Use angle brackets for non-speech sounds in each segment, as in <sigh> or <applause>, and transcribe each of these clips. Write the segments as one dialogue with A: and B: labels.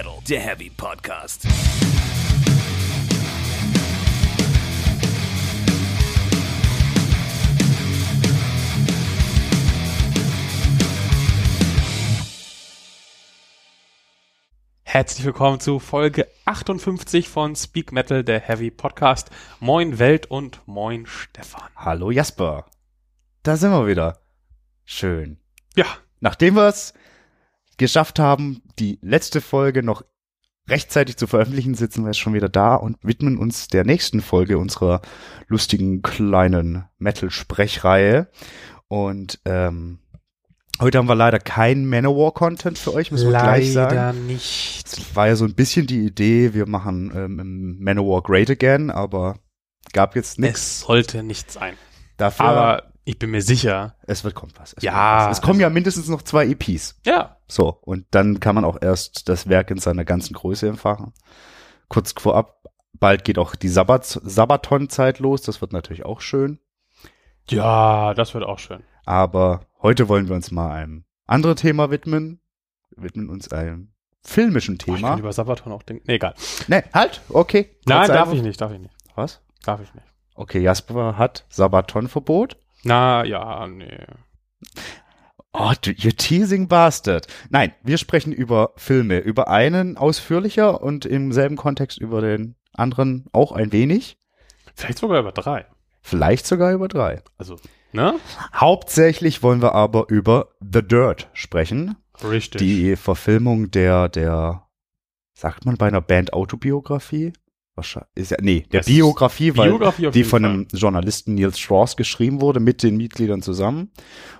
A: Metal, der Heavy Podcast.
B: Herzlich willkommen zu Folge 58 von Speak Metal, der Heavy Podcast. Moin Welt und moin Stefan.
C: Hallo Jasper. Da sind wir wieder. Schön.
B: Ja,
C: Nachdem wir es geschafft haben, die letzte Folge noch rechtzeitig zu veröffentlichen, sitzen wir jetzt schon wieder da und widmen uns der nächsten Folge unserer lustigen kleinen Metal-Sprechreihe. Und ähm, heute haben wir leider keinen Manowar-Content für euch, müssen wir gleich sagen.
B: nicht.
C: Es war ja so ein bisschen die Idee, wir machen ähm, Manowar Great Again, aber gab jetzt nichts.
B: Es sollte nicht sein.
C: Dafür,
B: Aber ich bin mir sicher.
C: es wird kommt was. Es
B: Ja,
C: was. Es kommen ja mindestens noch zwei EPs.
B: Ja,
C: So, und dann kann man auch erst das Werk in seiner ganzen Größe empfangen. Kurz vorab, bald geht auch die Sabbat Sabaton-Zeit los, das wird natürlich auch schön.
B: ja, das wird auch schön.
C: Aber heute wollen wir uns mal einem anderen Thema widmen. Wir widmen uns einem filmischen
B: Boah, ich
C: Thema.
B: kann über Sabaton auch denken. Nee, egal.
C: ne, halt, okay.
B: Nein, darf
C: einfach-
B: ich nicht, darf ich nicht.
C: Was?
B: Darf ich nicht.
C: Okay, Jasper hat Sabaton-Verbot.
B: Na, ja, nee.
C: Oh, du, you teasing bastard. Nein, wir sprechen über Filme. Über einen ausführlicher und im selben Kontext über den anderen auch ein wenig.
B: Vielleicht sogar über drei.
C: Vielleicht sogar über drei.
B: Also, ne?
C: Hauptsächlich wollen wir aber über The Dirt sprechen.
B: Richtig.
C: Die Verfilmung der, der, sagt man bei einer Band Autobiografie? Wahrscheinlich, ist ja, nee, der
B: ist
C: Biografie, weil
B: Biografie
C: die von
B: Fall.
C: einem Journalisten Neil Strauss geschrieben wurde, mit den Mitgliedern zusammen.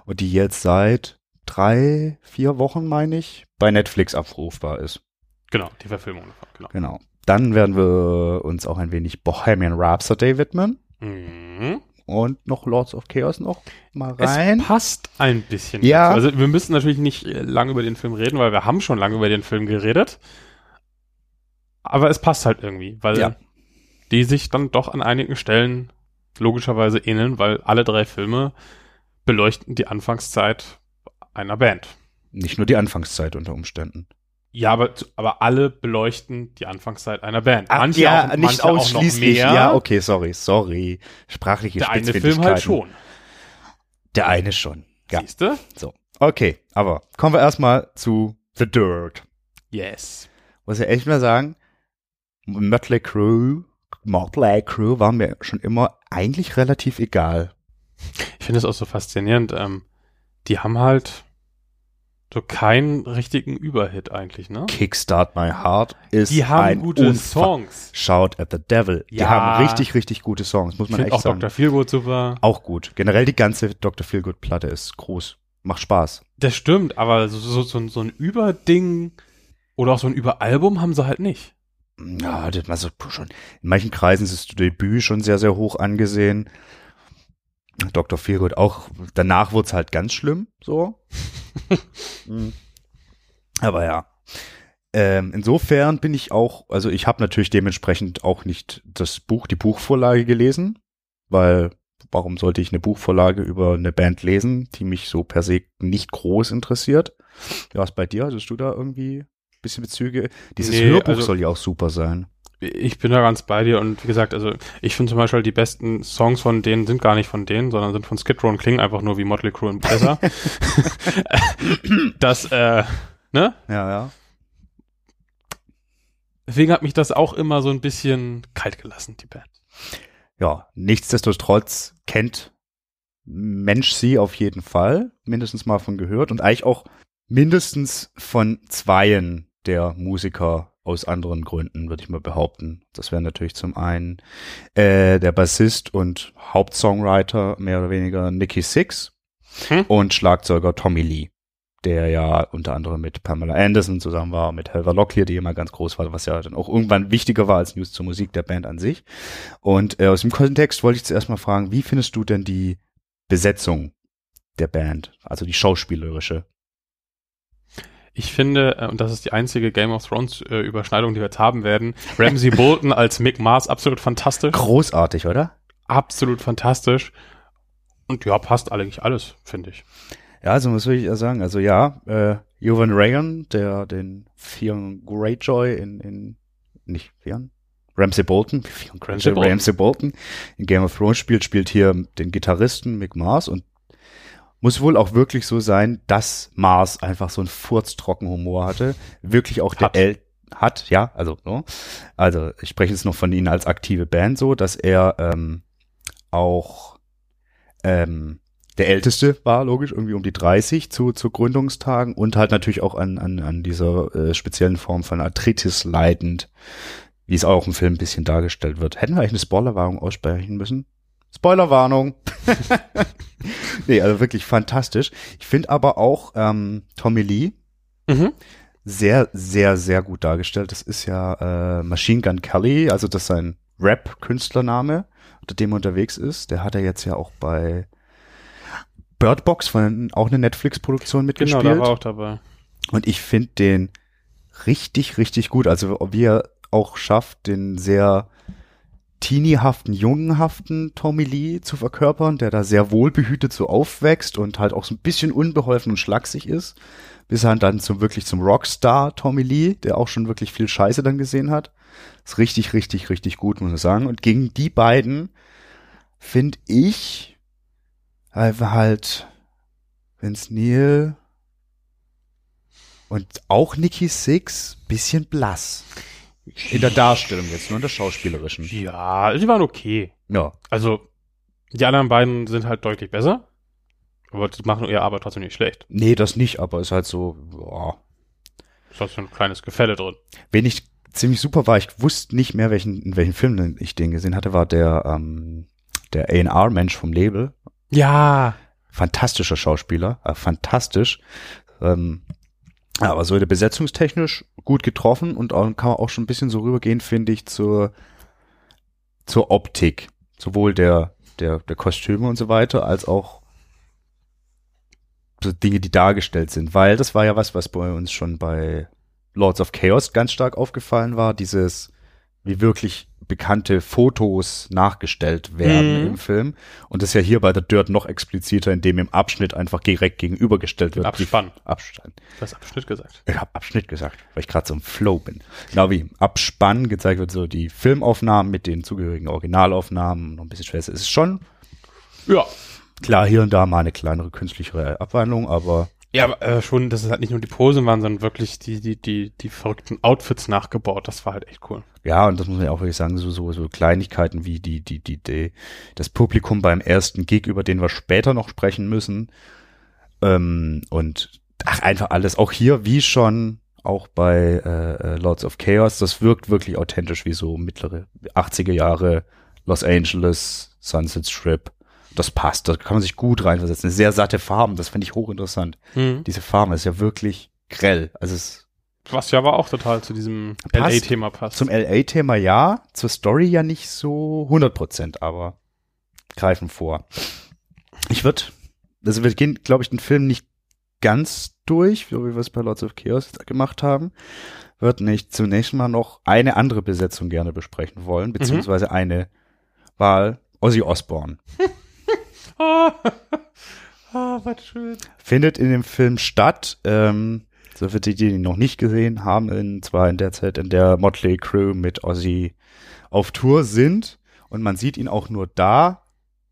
C: Und die jetzt seit drei, vier Wochen, meine ich, bei Netflix abrufbar ist.
B: Genau, die Verfilmung davon, genau.
C: Genau. Dann werden wir uns auch ein wenig Bohemian Rhapsody widmen.
B: Mhm.
C: Und noch Lords of Chaos noch mal rein.
B: Es passt ein bisschen.
C: Ja.
B: dazu. Also wir müssen natürlich nicht äh, lange über den Film reden, weil wir haben schon lange über den Film geredet. Aber es passt halt irgendwie, weil
C: Ja.
B: die sich dann doch an einigen Stellen logischerweise ähneln, weil alle drei Filme beleuchten die Anfangszeit einer Band.
C: Nicht nur die Anfangszeit unter Umständen.
B: Ja, aber, aber alle beleuchten die Anfangszeit einer Band.
C: Ach,
B: Manche
C: ja,
B: auch,
C: nicht
B: auch
C: ausschließlich.
B: mehr.
C: Ja, okay, sorry, sorry. Sprachliche
B: Der eine Film halt schon.
C: Der eine schon. Ja,
B: Siehst du?
C: so. Okay, aber kommen wir erstmal zu The Dirt.
B: Yes.
C: Muss ich echt mal sagen, Mötley Crew, Motley Crew war mir schon immer eigentlich relativ egal.
B: Ich finde es auch so faszinierend. Ähm, die haben halt so keinen richtigen Überhit eigentlich, ne?
C: Kickstart My Heart ist
B: Die haben
C: ein
B: gute
C: unfa-
B: Songs.
C: Shout at the Devil. Die
B: Ja.
C: haben richtig, richtig gute Songs, muss man echt
B: auch
C: sagen.
B: Dr. Feelgood super.
C: Auch gut. Generell die ganze Dr. Feelgood Platte ist groß. Macht Spaß.
B: Das stimmt, aber so, so, so, so ein Überding oder auch so ein Überalbum haben sie halt nicht.
C: Ja, das war so schon. In manchen Kreisen ist das Debüt schon sehr, sehr hoch angesehen. Dr. Feelgood auch. Danach wurde es halt ganz schlimm, so. <laughs> Mhm. Aber ja. Ähm, insofern bin ich auch, also ich habe natürlich dementsprechend auch nicht das Buch, die Buchvorlage gelesen, weil warum sollte ich eine Buchvorlage über eine Band lesen, die mich so per se nicht groß interessiert? Ja, was bei dir? Hattest du da irgendwie bisschen Bezüge? Dieses
B: Nee,
C: Hörbuch
B: also-
C: soll ja auch super sein.
B: Ich bin da ganz bei dir und wie gesagt, also ich finde zum Beispiel die besten Songs von denen sind gar nicht von denen, sondern sind von Skid Row und klingen einfach nur wie Motley Crue und besser. <laughs> das, äh, ne?
C: Ja, ja.
B: Deswegen hat mich das auch immer so ein bisschen kalt gelassen, die Band.
C: Ja, nichtsdestotrotz kennt Mensch sie auf jeden Fall, mindestens mal von gehört und eigentlich auch mindestens von zweien der Musiker aus anderen Gründen, würde ich mal behaupten. Das wäre natürlich zum einen äh, der Bassist und Hauptsongwriter, mehr oder weniger Nicky Six
B: Hm.
C: und Schlagzeuger Tommy Lee, der ja unter anderem mit Pamela Anderson zusammen war, mit Helver Locklear, die immer ganz groß war, was ja dann auch irgendwann wichtiger war als News zur Musik der Band an sich. Und äh, aus dem Kontext wollte ich zuerst mal fragen, wie findest du denn die Besetzung der Band, also die schauspielerische?
B: Ich finde, äh, und das ist die einzige Game of Thrones äh, Überschneidung, die wir jetzt haben werden, Ramsey <laughs> Bolton als Mick Mars absolut fantastisch.
C: Großartig, oder?
B: Absolut fantastisch. Und ja, passt eigentlich alles, finde ich.
C: Ja, also was will ich ja sagen? Also ja, äh, Jovan Rayan, der den Theon Greyjoy in, in nicht Theon? Ramsey Bolton,
B: Ramsay Bolton.
C: Ramsay Bolton in Game of Thrones spielt, spielt hier den Gitarristen Mick Mars und muss wohl auch wirklich so sein, dass Mars einfach so einen furztrocken Humor hatte. Wirklich auch der
B: Hat.
C: El hat, ja, also so. Also ich spreche jetzt noch von ihnen als aktive Band so, dass er ähm, auch ähm, der Älteste war, logisch, irgendwie um die 30 zu, zu Gründungstagen und halt natürlich auch an, an, an dieser äh, speziellen Form von Arthritis leidend, wie es auch im Film ein bisschen dargestellt wird. Hätten wir eigentlich eine Spoilerwarnung aussprechen müssen? Spoilerwarnung! <laughs> nee, also wirklich fantastisch. Ich finde aber auch ähm, Tommy Lee
B: Mhm.
C: sehr, sehr, sehr gut dargestellt. Das ist ja äh, Machine Gun Kelly, also das ist sein Rap-Künstlername, unter dem er unterwegs ist. Der hat er jetzt ja auch bei Bird Box von auch eine Netflix-Produktion
B: Genau,
C: mitgespielt.
B: da war auch dabei.
C: Und ich finde den richtig, richtig gut. Also wie er auch schafft, den sehr teeniehaften, jungenhaften Tommy Lee zu verkörpern, der da sehr wohlbehütet so aufwächst und halt auch so ein bisschen unbeholfen und schlaksig ist, bis er dann zum wirklich zum Rockstar Tommy Lee, der auch schon wirklich viel Scheiße dann gesehen hat. Ist richtig, richtig, richtig gut, muss ich sagen. Und gegen die beiden finde ich halt Vince Neil und auch Nikki Six bisschen blass. In der Darstellung jetzt, nur in der schauspielerischen.
B: Ja, die waren okay.
C: Ja.
B: Also, die anderen beiden sind halt deutlich besser. Aber die machen ihre Arbeit trotzdem nicht schlecht.
C: Nee, das nicht, aber ist halt so, boah.
B: Ist trotzdem ein kleines Gefälle drin.
C: Wen ich ziemlich super war, ich wusste nicht mehr, welchen, in welchen Film ich den gesehen hatte, war der, ähm, der A&R-Mensch vom Label.
B: Ja.
C: Fantastischer Schauspieler, äh, fantastisch. Ähm, ja, aber so besetzungstechnisch gut getroffen und auch, kann man auch schon ein bisschen so rübergehen, finde ich, zur, zur Optik. Sowohl der, der, der Kostüme und so weiter, als auch so Dinge, die dargestellt sind. Weil das war ja was, was bei uns schon bei Lords of Chaos ganz stark aufgefallen war, dieses, wie wirklich bekannte Fotos nachgestellt werden
B: Mhm.
C: im Film. Und das ist ja hier bei der Dirt noch expliziter, indem im Abschnitt einfach direkt gegenübergestellt wird.
B: Abspann.
C: Abspann.
B: Du hast Abschnitt gesagt.
C: Ich habe Abschnitt gesagt, weil ich gerade so im Flow bin. Genau wie Abspann gezeigt wird, so die Filmaufnahmen mit den zugehörigen Originalaufnahmen, noch ein bisschen schwer. Es ist schon
B: Ja.
C: klar hier und da mal eine kleinere künstlichere Abwandlung, aber
B: Ja, aber äh, schon, dass es halt nicht nur die Posen waren, sondern wirklich die, die, die, die verrückten Outfits nachgebaut. Das war halt echt cool.
C: ja, und das muss man ja auch wirklich sagen, so, so, so Kleinigkeiten wie die, die, die, die, das Publikum beim ersten Gig, über den wir später noch sprechen müssen. Ähm, und ach, einfach alles. Auch hier, wie schon auch bei äh, äh, Lords of Chaos, das wirkt wirklich authentisch wie so mittlere 80er Jahre Los Angeles, Sunset Strip. Das passt, da kann man sich gut reinversetzen. Eine sehr satte Farben, das finde ich hochinteressant.
B: Mhm.
C: Diese Farben ist ja wirklich grell. Also es
B: Was ja aber auch total zu diesem. LA-Thema passt.
C: Zum LA-Thema ja, zur Story ja nicht so 100%, aber greifen vor. Ich würde, also wir gehen, glaube ich, den Film nicht ganz durch, so wie wir es bei Lords of Chaos gemacht haben. Wird nicht zunächst mal noch eine andere Besetzung gerne besprechen wollen, beziehungsweise eine Wahl Ozzy Osbourne. <laughs>
B: ah, <laughs> ah, was schön.
C: findet in dem Film statt. Ähm, so für die, die ihn noch nicht gesehen haben, in, zwar in der Zeit, in der Motley Crew mit Ozzy auf Tour sind. Und man sieht ihn auch nur da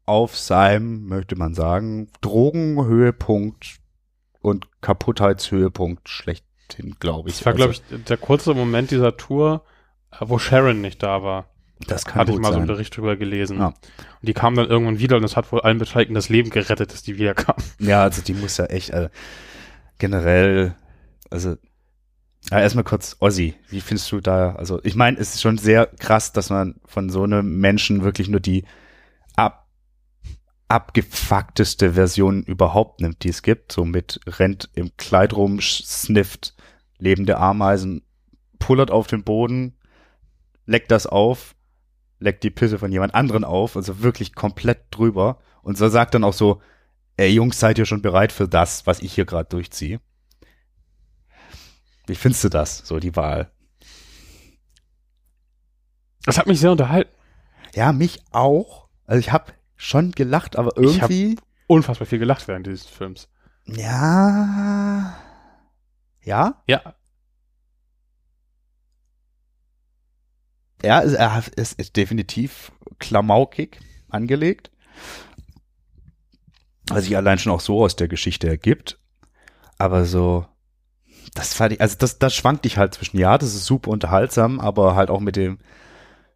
C: auf seinem, möchte man sagen, Drogenhöhepunkt und Kaputtheitshöhepunkt schlechthin, glaube ich.
B: Das war, glaube ich, der kurze Moment dieser Tour, äh, wo Sharon nicht da war.
C: Das kann
B: Hatte ich mal so einen
C: sein.
B: Bericht drüber gelesen.
C: Ja.
B: Und die kam dann irgendwann wieder und das hat wohl allen Beteiligten das Leben gerettet, dass die wiederkam.
C: Ja, also die muss ja echt äh, generell, also ja, erstmal kurz Ozzy, wie findest du da, also ich meine, es ist schon sehr krass, dass man von so einem Menschen wirklich nur die ab, abgefuckteste Version überhaupt nimmt, die es gibt, so mit rennt im Kleid rum, snifft lebende Ameisen, pullert auf den Boden, leckt das auf, leckt die Pisse von jemand anderen auf, also wirklich komplett drüber und so sagt dann auch so, ey Jungs, seid ihr schon bereit für das, was ich hier gerade durchziehe? Wie findest du das, so die Wahl?
B: Das hat mich sehr unterhalten.
C: Ja, mich auch. Also ich habe schon gelacht, aber
B: Ich hab-
C: irgendwie,
B: Unfassbar viel gelacht während dieses Films.
C: ja, Ja?
B: Ja,
C: Ja, er es ist definitiv klamaukig angelegt. Was sich allein schon auch so aus der Geschichte ergibt. Aber so, das fand ich, also das, das schwankt dich halt zwischen, ja, das ist super unterhaltsam, aber halt auch mit dem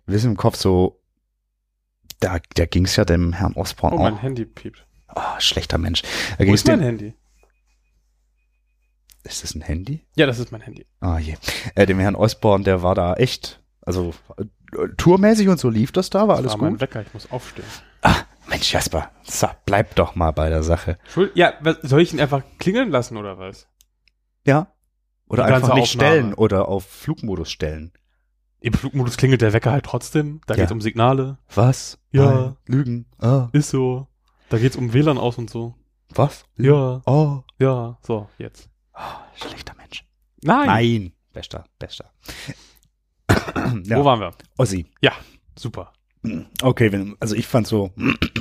C: Wissen im Kopf so, da, da ging es ja dem Herrn Osborn
B: oh, mein
C: auch.
B: Handy piept.
C: Oh, schlechter Mensch. Da
B: Wo ist mein Handy?
C: ist das ein Handy?
B: Ja, das ist mein Handy.
C: Ah je. Äh, dem Herrn Osborn, der war da echt, also äh, tourmäßig und so lief das da, war alles
B: das war mein
C: gut.
B: Wecker, ich muss aufstehen.
C: Ah, Mensch, Jasper, so, bleib doch mal bei der Sache.
B: Ja, was, soll ich ihn einfach klingeln lassen oder was?
C: Ja. Oder
B: Die
C: einfach nicht
B: Aufnahme.
C: stellen oder auf Flugmodus stellen.
B: Im Flugmodus klingelt der Wecker halt trotzdem. Da
C: Ja.
B: geht's um Signale.
C: Was?
B: Ja.
C: Nein. Lügen. Ah.
B: Ist so. Da geht's um WLAN aus und so.
C: Was?
B: Ja,
C: Oh.
B: ja, so, jetzt.
C: Ah, schlechter Mensch.
B: Nein.
C: Nein. Bester, bester. <coughs> ja.
B: Wo waren wir?
C: Ossi.
B: Super.
C: Okay, wenn, also ich fand so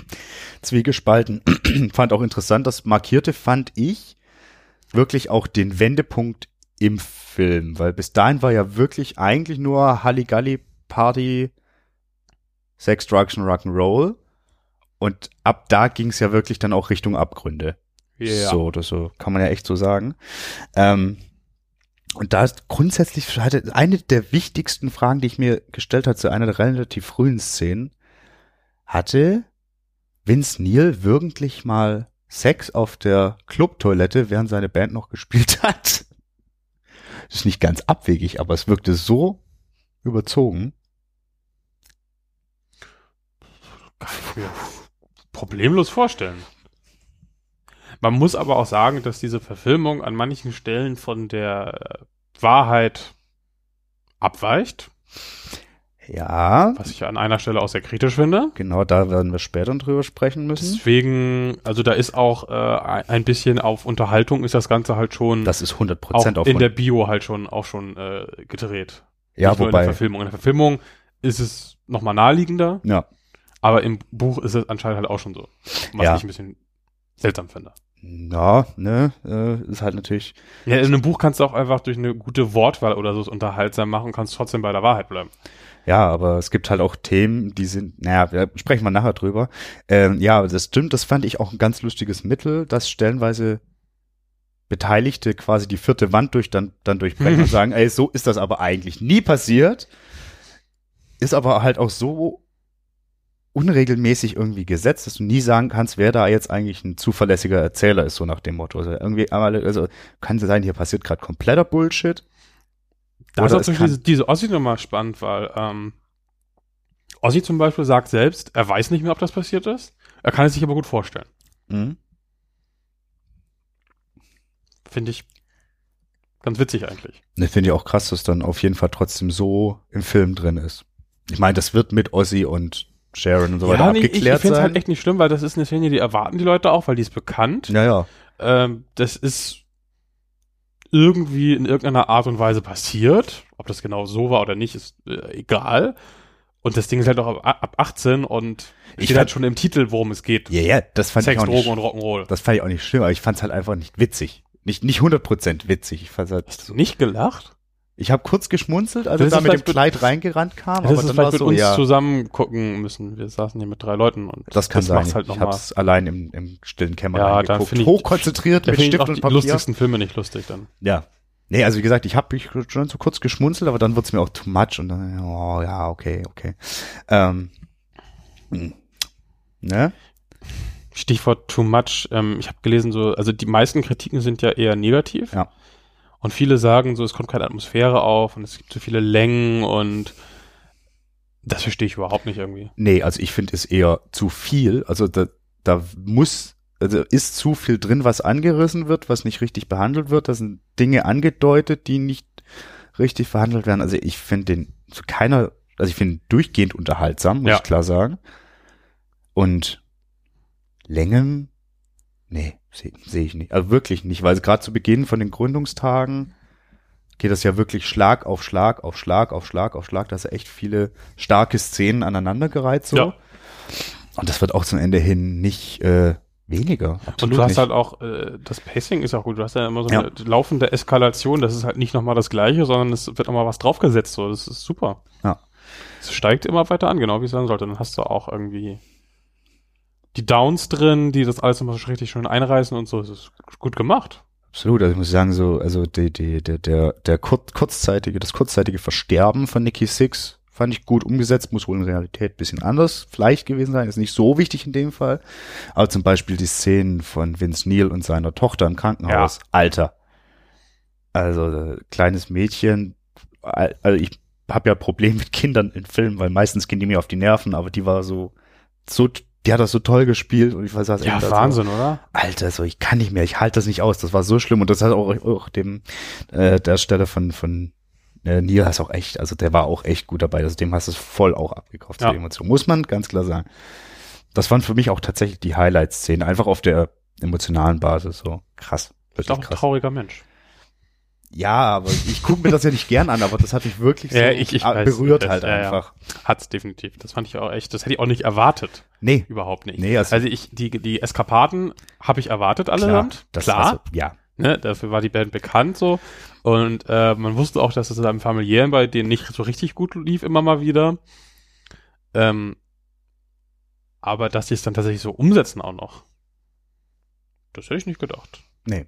C: <coughs> zwiegespalten. <coughs> fand auch interessant, das markierte fand ich wirklich auch den Wendepunkt im Film, weil bis dahin war ja wirklich eigentlich nur Halligalli Party, Sex, Drugs und Rock'n'Roll und ab da ging es ja wirklich dann auch Richtung Abgründe.
B: Ja.
C: So oder so, kann man ja echt so sagen. Ähm, und da ist grundsätzlich eine der wichtigsten Fragen, die ich mir gestellt habe zu einer der relativ frühen Szenen, hatte Vince Neil wirklich mal Sex auf der Clubtoilette, während seine Band noch gespielt <laughs> hat? Das ist nicht ganz abwegig, aber es wirkte so überzogen.
B: Kann ich mir problemlos vorstellen. Man muss aber auch sagen, dass diese Verfilmung an manchen Stellen von der äh, Wahrheit abweicht,
C: Ja,
B: was ich an einer Stelle auch sehr kritisch finde.
C: genau da werden wir später drüber sprechen müssen.
B: Deswegen, also da ist auch äh, ein- bisschen auf Unterhaltung ist das Ganze halt schon
C: Das ist 100
B: auch
C: Prozent auf
B: in der Bio halt schon auch schon äh, gedreht.
C: Ja,
B: Nicht nur in
C: wobei,
B: der Verfilmung. In der Verfilmung ist es nochmal naheliegender,
C: ja,
B: aber im Buch ist es anscheinend halt auch schon so. Was
C: Ja.
B: ich ein bisschen seltsam finde.
C: Ja, ne, äh, ist halt natürlich,
B: Ja, in einem Buch kannst du auch einfach durch eine gute Wortwahl oder so unterhaltsam machen und kannst trotzdem bei der Wahrheit bleiben.
C: ja, aber es gibt halt auch Themen, die sind, naja, wir sprechen wir nachher drüber. Ähm, ja, das stimmt, das fand ich auch ein ganz lustiges Mittel, dass stellenweise Beteiligte quasi die vierte Wand durch dann, dann durchbrechen und <laughs> sagen, ey, so ist das aber eigentlich nie passiert. Ist aber halt auch so unregelmäßig irgendwie gesetzt, dass du nie sagen kannst, wer da jetzt eigentlich ein zuverlässiger Erzähler ist, so nach dem Motto. Also irgendwie, also kann sein, hier passiert gerade kompletter Bullshit.
B: Da
C: Oder
B: ist Beispiel diese, diese Ossi nochmal spannend, weil ähm, Ossi zum Beispiel sagt selbst, er weiß nicht mehr, ob das passiert ist. Er kann es sich aber gut vorstellen.
C: Mhm.
B: Finde ich ganz witzig eigentlich.
C: Ich finde ich auch krass, dass dann auf jeden Fall trotzdem so im Film drin ist. Ich meine, das wird mit Ozzy und Sharon und so weiter
B: nee, ich, ich
C: abgeklärt
B: finde es
C: sein.
B: halt echt nicht schlimm, weil das ist eine Szene, die erwarten die Leute auch, weil die ist bekannt.
C: ja, ja.
B: Ähm, das ist irgendwie in irgendeiner Art und Weise passiert. Ob das genau so war oder nicht, ist äh, egal. Und das Ding ist halt auch ab, ab 18 und
C: Ich
B: steht halt schon im Titel, worum es geht.
C: Ja, ja, das fand
B: Sex,
C: ich auch
B: Drogen
C: nicht,
B: und Rock'n'Roll.
C: das fand ich auch nicht schlimm, aber ich fand es halt einfach nicht witzig. Nicht, nicht 100% witzig. Ich fand's halt,
B: Hast du nicht gelacht?
C: Ich habe kurz geschmunzelt, als
B: Das
C: er da mit dem Kleid reingerannt kam,
B: Das
C: aber
B: ist
C: dann
B: vielleicht mit
C: so,
B: uns
C: ja,
B: zusammen gucken müssen. Wir saßen hier mit drei Leuten und
C: das kann sein.
B: macht's halt
C: ich
B: noch mal.
C: hab's allein im, im stillen Kämmerlein
B: Ja,
C: geguckt.
B: ich-
C: Hochkonzentriert mit
B: finde ich
C: Stift
B: auch
C: und
B: die
C: Papier.
B: lustigsten Filme nicht lustig dann.
C: Ja. Nee, also wie gesagt, ich habe mich schon so kurz geschmunzelt, aber dann wird's mir auch too much und dann, oh ja, okay, okay. Ähm, hm. ne?
B: Stichwort too much. Ähm, ich habe gelesen, so, also die meisten Kritiken sind ja eher negativ.
C: Ja.
B: Und viele sagen so, es kommt keine Atmosphäre auf und es gibt zu viele Längen und das verstehe ich überhaupt nicht irgendwie.
C: Nee, also ich finde es eher zu viel. Also da, da muss, also ist zu viel drin, was angerissen wird, was nicht richtig behandelt wird. Da sind Dinge angedeutet, die nicht richtig verhandelt werden. Also ich finde den zu keiner, also ich finde ihn durchgehend unterhaltsam, muss
B: Ja.
C: ich klar sagen. Und Längen, nee, sehe seh ich nicht. Also wirklich nicht, weil gerade zu Beginn von den Gründungstagen geht das ja wirklich Schlag auf Schlag auf Schlag auf Schlag auf Schlag. Da ist echt viele starke Szenen aneinandergereiht so.
B: Ja.
C: Und das wird auch zum Ende hin nicht äh, Weniger.
B: Und
C: Absolut
B: du hast
C: nicht.
B: halt auch, äh, das Pacing ist auch gut. Du hast ja immer so
C: Ja.
B: eine laufende Eskalation. Das ist halt nicht nochmal das Gleiche, sondern es wird nochmal was draufgesetzt. So, das ist super.
C: Ja.
B: Es steigt immer weiter an, genau wie es sein sollte. Dann hast du auch irgendwie die Downs drin, die das alles immer so richtig schön einreißen und so. Es ist gut gemacht.
C: Absolut, also ich muss sagen, so, also die, die, der, der, der kur kurzzeitige, das kurzzeitige Versterben von Nikki Six fand ich gut umgesetzt, muss wohl in Realität bisschen anders vielleicht gewesen sein, ist nicht so wichtig in dem Fall. Aber zum Beispiel die Szenen von Vince Neil und seiner Tochter im Krankenhaus, Alter. Also, äh, kleines Mädchen, al- also ich habe ja Probleme mit Kindern in Filmen, weil meistens gehen die mir auf die Nerven, aber die war so, so, die hat das so toll gespielt und ich weiß was
B: Ja,
C: echt, also-
B: Wahnsinn, oder?
C: Alter, so ich kann nicht mehr, ich halte das nicht aus. Das war so schlimm und das hat auch, auch dem äh, der Stelle von von äh, Neil hast auch echt, also der war auch echt gut dabei. Also dem hast du es voll auch abgekauft.
B: Ja.
C: Ja. Emotion muss man ganz klar sagen. Das waren für mich auch tatsächlich die Highlight-Szenen, einfach auf der emotionalen Basis. So krass,
B: Ist auch ein
C: krass.
B: trauriger Mensch.
C: Ja, aber ich gucke mir das ja nicht gern an, aber das hat mich wirklich <laughs> so
B: Ja, ich- ich weiß,
C: berührt
B: weiß,
C: halt
B: ja, ja.
C: einfach.
B: Hat's definitiv. Das fand ich auch echt, das hätte ich auch nicht erwartet.
C: Nee,
B: Überhaupt nicht.
C: Nee, also-
B: also ich, die, die Eskapaden habe ich erwartet allesamt.
C: das
B: Klar.
C: Also, ja,
B: Ne, dafür war die Band bekannt so. Und äh, man wusste auch, dass es im familiären bei denen nicht so richtig gut lief, immer mal wieder. Ähm, aber dass die es dann tatsächlich so umsetzen auch noch. Das hätte ich nicht gedacht.
C: nee.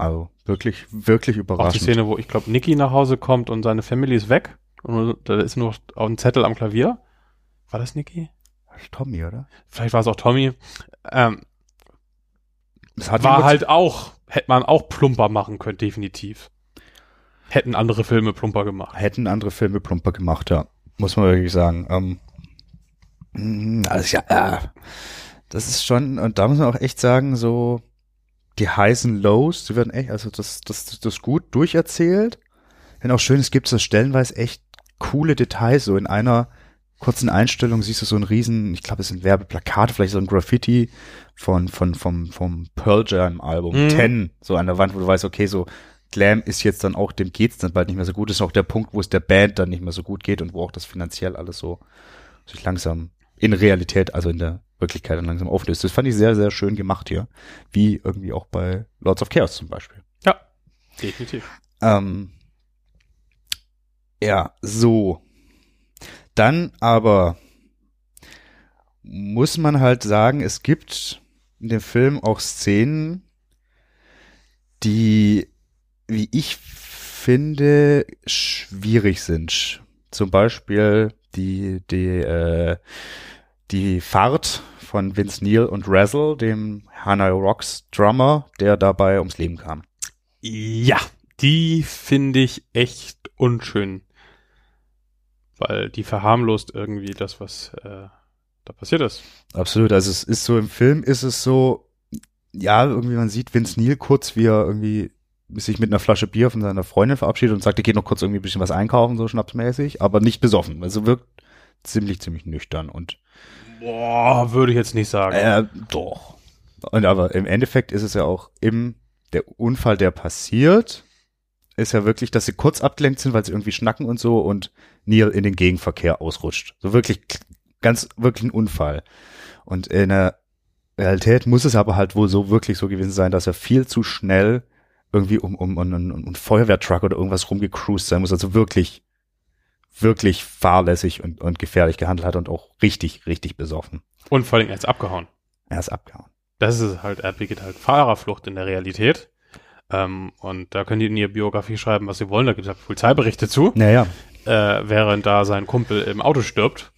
C: Also wirklich, wirklich
B: Auch die
C: überraschend.
B: Szene, wo ich glaube, Nicky nach Hause kommt und seine Family ist weg. Und da ist nur ein Zettel am Klavier. War das Nicky?
C: Tommy, oder?
B: Vielleicht war es auch Tommy. Ähm,
C: Das
B: war halt auch, hätte man auch plumper machen können, definitiv. Hätten andere Filme plumper gemacht.
C: hätten andere Filme plumper gemacht, ja. Muss man wirklich sagen. Ähm, mm, also ja, äh, das ist schon, und da muss man auch echt sagen, so die heißen Lows, die werden echt, also das, das, das, gut durcherzählt. Wenn auch schön, es gibt so stellenweise echt coole Details, so in einer kurzen Einstellung siehst du so ein riesen, ich glaube, es sind Werbeplakate, vielleicht so ein Graffiti von, von, vom, vom Pearl Jam Album,
B: Mhm.
C: Ten, so an der Wand, wo du weißt, okay, so Glam ist jetzt dann auch, dem geht's dann bald nicht mehr so gut. Das ist auch der Punkt, wo es der Band dann nicht mehr so gut geht und wo auch das finanziell alles so sich langsam in Realität, also in der Wirklichkeit dann langsam auflöst. Das fand ich sehr, sehr schön gemacht hier. Wie irgendwie auch bei Lords of Chaos zum Beispiel.
B: Ja, definitiv.
C: Ähm, ja, so. Dann aber muss man halt sagen, es gibt in dem Film auch Szenen, die, wie ich finde, schwierig sind. Zum Beispiel die, die, äh, die Fahrt von Vince Neil und Razzle, dem Hana Rocks Drummer, der dabei ums Leben kam.
B: Ja, die finde ich echt unschön. Weil die verharmlost irgendwie das, was äh, da passiert ist.
C: Absolut, also es ist so, im Film ist es so, ja, irgendwie man sieht Vince Neil kurz, wie er irgendwie sich mit einer Flasche Bier von seiner Freundin verabschiedet und sagt, er geht noch kurz irgendwie ein bisschen was einkaufen, so schnapsmäßig, aber nicht besoffen. Also wirkt ziemlich, ziemlich nüchtern und
B: Boah, würde ich jetzt nicht sagen.
C: äh, doch. Und aber im Endeffekt ist es ja auch im, der Unfall, der passiert, ist ja wirklich, dass sie kurz abgelenkt sind, weil sie irgendwie schnacken und so und Neil in den Gegenverkehr ausrutscht. So wirklich ganz, wirklich ein Unfall. Und in der Realität muss es aber halt wohl so wirklich so gewesen sein, dass er viel zu schnell irgendwie um, um, um, um, um einen Feuerwehrtruck oder irgendwas rumgecruised sein muss. Also wirklich, wirklich fahrlässig und, und gefährlich gehandelt hat und auch richtig, richtig besoffen.
B: Und vor allem er ist abgehauen.
C: Er ist abgehauen.
B: Das ist halt, er begeht halt Fahrerflucht in der Realität. Ähm, und da können die in ihre Biografie schreiben, was sie wollen. Da gibt es halt Polizeiberichte zu.
C: Naja,
B: äh, während da sein Kumpel im Auto stirbt.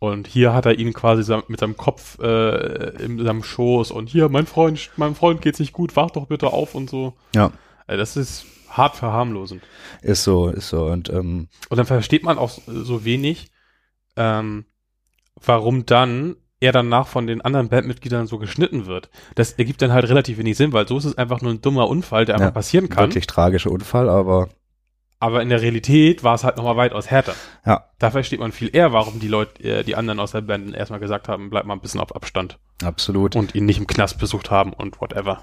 B: Und hier hat er ihn quasi mit seinem Kopf äh, in seinem Schoß und hier, mein Freund, mein Freund geht's nicht gut, wach doch bitte auf und so.
C: ja,
B: Also das ist hart verharmlosend.
C: ist so, ist so. Und ähm,
B: Und dann versteht man auch so wenig, ähm, warum dann er danach von den anderen Bandmitgliedern so geschnitten wird. Das ergibt dann halt relativ wenig Sinn, weil so ist es einfach nur ein dummer Unfall, der einfach
C: Ja,
B: passieren kann.
C: wirklich tragischer Unfall, aber
B: Aber in der Realität war es halt nochmal weitaus härter.
C: ja,
B: Da versteht man viel eher, warum die Leute, äh, die anderen aus der Band erstmal gesagt haben, bleib mal ein bisschen auf Abstand
C: absolut.
B: und ihn nicht im Knast besucht haben und whatever.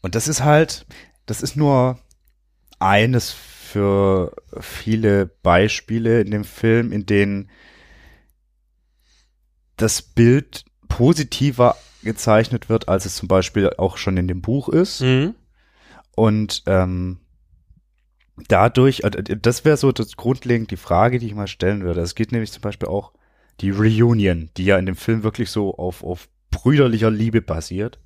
C: Und das ist halt, das ist nur eines für viele Beispiele in dem Film, in denen das Bild positiver gezeichnet wird, als es zum Beispiel auch schon in dem Buch ist.
B: Mhm.
C: Und ähm, dadurch, äh, das wäre so das grundlegend die Frage, die ich mal stellen würde. Es geht nämlich zum Beispiel auch die Reunion, die ja in dem Film wirklich so auf, auf brüderlicher Liebe basiert.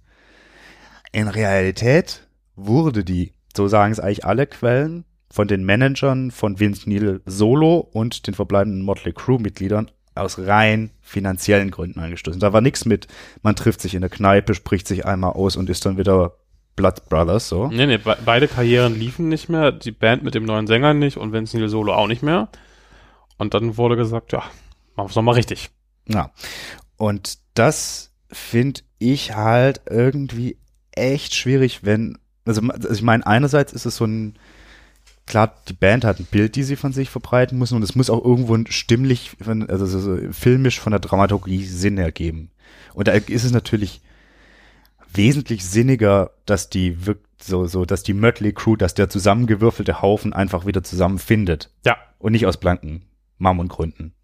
C: In Realität wurde die, so sagen es eigentlich alle Quellen, von den Managern von Vince Neil solo und den verbleibenden Motley Crew Mitgliedern aus rein finanziellen Gründen angestoßen. Da war nichts mit, man trifft sich in der Kneipe, spricht sich einmal aus und ist dann wieder Blood Brothers, so.
B: Nee, nee, be beide Karrieren liefen nicht mehr, die Band mit dem neuen Sänger nicht und Vince Neil Solo auch nicht mehr. Und dann wurde gesagt, ja, machen wir es nochmal richtig.
C: Ja. Und das finde ich halt irgendwie echt schwierig, wenn, also, also ich meine, einerseits ist es so ein, klar, die Band hat ein Bild, die sie von sich verbreiten müssen und es muss auch irgendwo stimmlich, also so, filmisch von der Dramaturgie Sinn ergeben. Und da ist es natürlich wesentlich sinniger, dass die wirkt so, so, dass die Mötley Crew, dass der zusammengewürfelte Haufen einfach wieder zusammenfindet
B: Ja,
C: und nicht aus blanken Mammutgründen.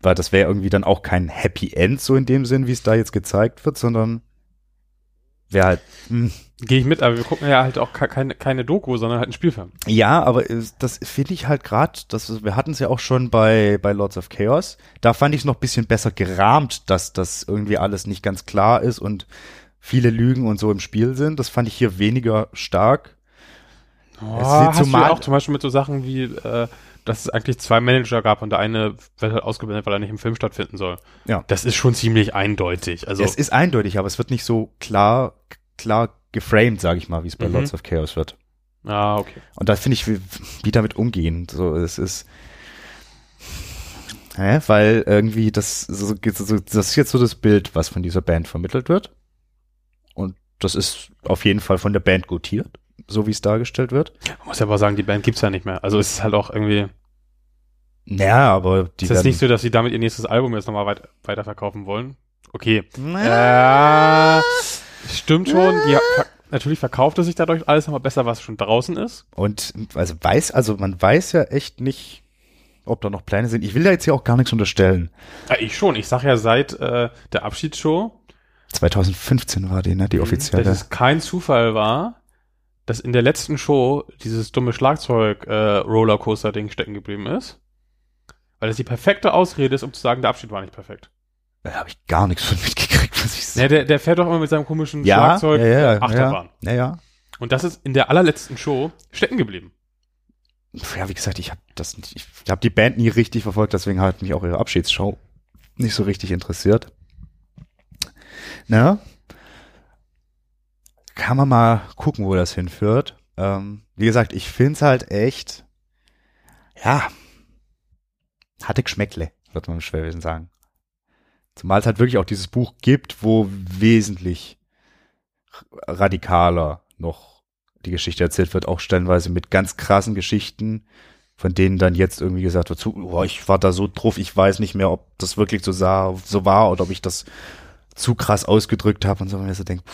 C: Weil das wäre irgendwie dann auch kein Happy End so in dem Sinn, wie es da jetzt gezeigt wird, sondern wäre halt, hm,
B: gehe ich mit, aber wir gucken ja halt auch ke- keine, keine Doku, sondern halt einen Spielfilm.
C: ja, aber es- das finde ich halt gerade, wir hatten es ja auch schon bei bei Lords of Chaos. Da fand ich es noch ein bisschen besser gerahmt, dass das irgendwie alles nicht ganz klar ist und viele Lügen und so im Spiel sind. Das fand ich hier weniger stark.
B: Oh,
C: Es
B: hast
C: sieht
B: du
C: zumal-
B: ja auch zum Beispiel mit so Sachen wie, äh, dass es eigentlich zwei Manager gab und der eine wird halt ausgeblendet, weil er nicht im Film stattfinden soll.
C: Ja.
B: Das ist schon ziemlich eindeutig. Also,
C: Es ist eindeutig, aber es wird nicht so klar klar geframed, sage ich mal, wie es bei
B: Mhm.
C: Lords of Chaos wird.
B: ah, okay.
C: Und da finde ich, wie, wie damit umgehen. So, es ist, hä? weil irgendwie das, so, so, das ist jetzt so das Bild, was von dieser Band vermittelt wird. Und das ist auf jeden Fall von der Band gutiert, so wie es dargestellt wird.
B: Man muss ja aber sagen, die Band gibt's ja nicht mehr. Also es ist halt auch irgendwie,
C: Naja, aber die
B: ist es nicht so, dass sie damit ihr nächstes Album jetzt nochmal weit, weiterverkaufen wollen? Okay. Äh, stimmt schon. Die, natürlich verkauft es sich dadurch alles nochmal besser, was schon draußen ist.
C: Und also weiß, also man weiß ja echt nicht, ob da noch Pläne sind. Ich will da jetzt hier auch gar nichts unterstellen.
B: Ja, ich schon. Ich sag ja seit äh, der Abschiedsshow,
C: 2015 war die, ne, die offizielle.
B: dass es kein Zufall war, dass in der letzten Show dieses dumme Schlagzeug-Rollercoaster-Ding stecken geblieben ist. Weil das die perfekte Ausrede ist, um zu sagen, der Abschied war nicht perfekt.
C: Da habe ich gar nichts von <laughs> mitgekriegt, was ich
B: Ne, der, der fährt doch immer mit seinem komischen
C: ja,
B: Schlagzeug
C: ja, ja,
B: äh, Achterbahn.
C: Ja, ja.
B: Und das ist in der allerletzten Show stecken geblieben.
C: Ja, wie gesagt, ich habe das nicht, ich habe die Band nie richtig verfolgt, deswegen hat mich auch ihre Abschiedsshow nicht so richtig interessiert. Na? Kann man mal gucken, wo das hinführt. Ähm, wie gesagt, ich find's halt echt, ja, hatte Geschmäckle, wird man im Schwäbischen sagen. Zumal es halt wirklich auch dieses Buch gibt, wo wesentlich radikaler noch die Geschichte erzählt wird, auch stellenweise mit ganz krassen Geschichten, von denen dann jetzt irgendwie gesagt wird, boah, ich war da so drauf, ich weiß nicht mehr, ob das wirklich so sah, so war oder ob ich das zu krass ausgedrückt habe und so, wenn ich so denke,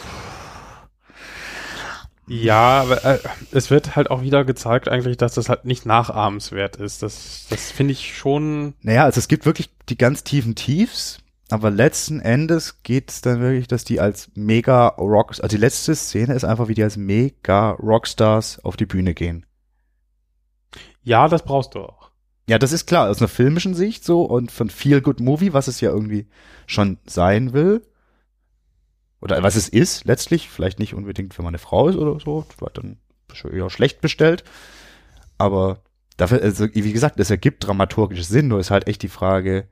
B: Ja, aber äh, es wird halt auch wieder gezeigt eigentlich, dass das halt nicht nachahmenswert ist. Das, das finde ich schon.
C: naja, also es gibt wirklich die ganz tiefen Tiefs, aber letzten Endes geht es dann wirklich, dass die als mega Rocks, also die letzte Szene ist einfach, wie die als mega Rockstars auf die Bühne gehen.
B: Ja, das brauchst du auch.
C: Ja, das ist klar, aus einer filmischen Sicht so und von Feel Good Movie, was es ja irgendwie schon sein will. Oder was es ist, letztlich. Vielleicht nicht unbedingt, wenn man eine Frau ist oder so. War dann eher schlecht bestellt. Aber dafür, also, wie gesagt, es ergibt dramaturgisches Sinn, nur ist halt echt die Frage,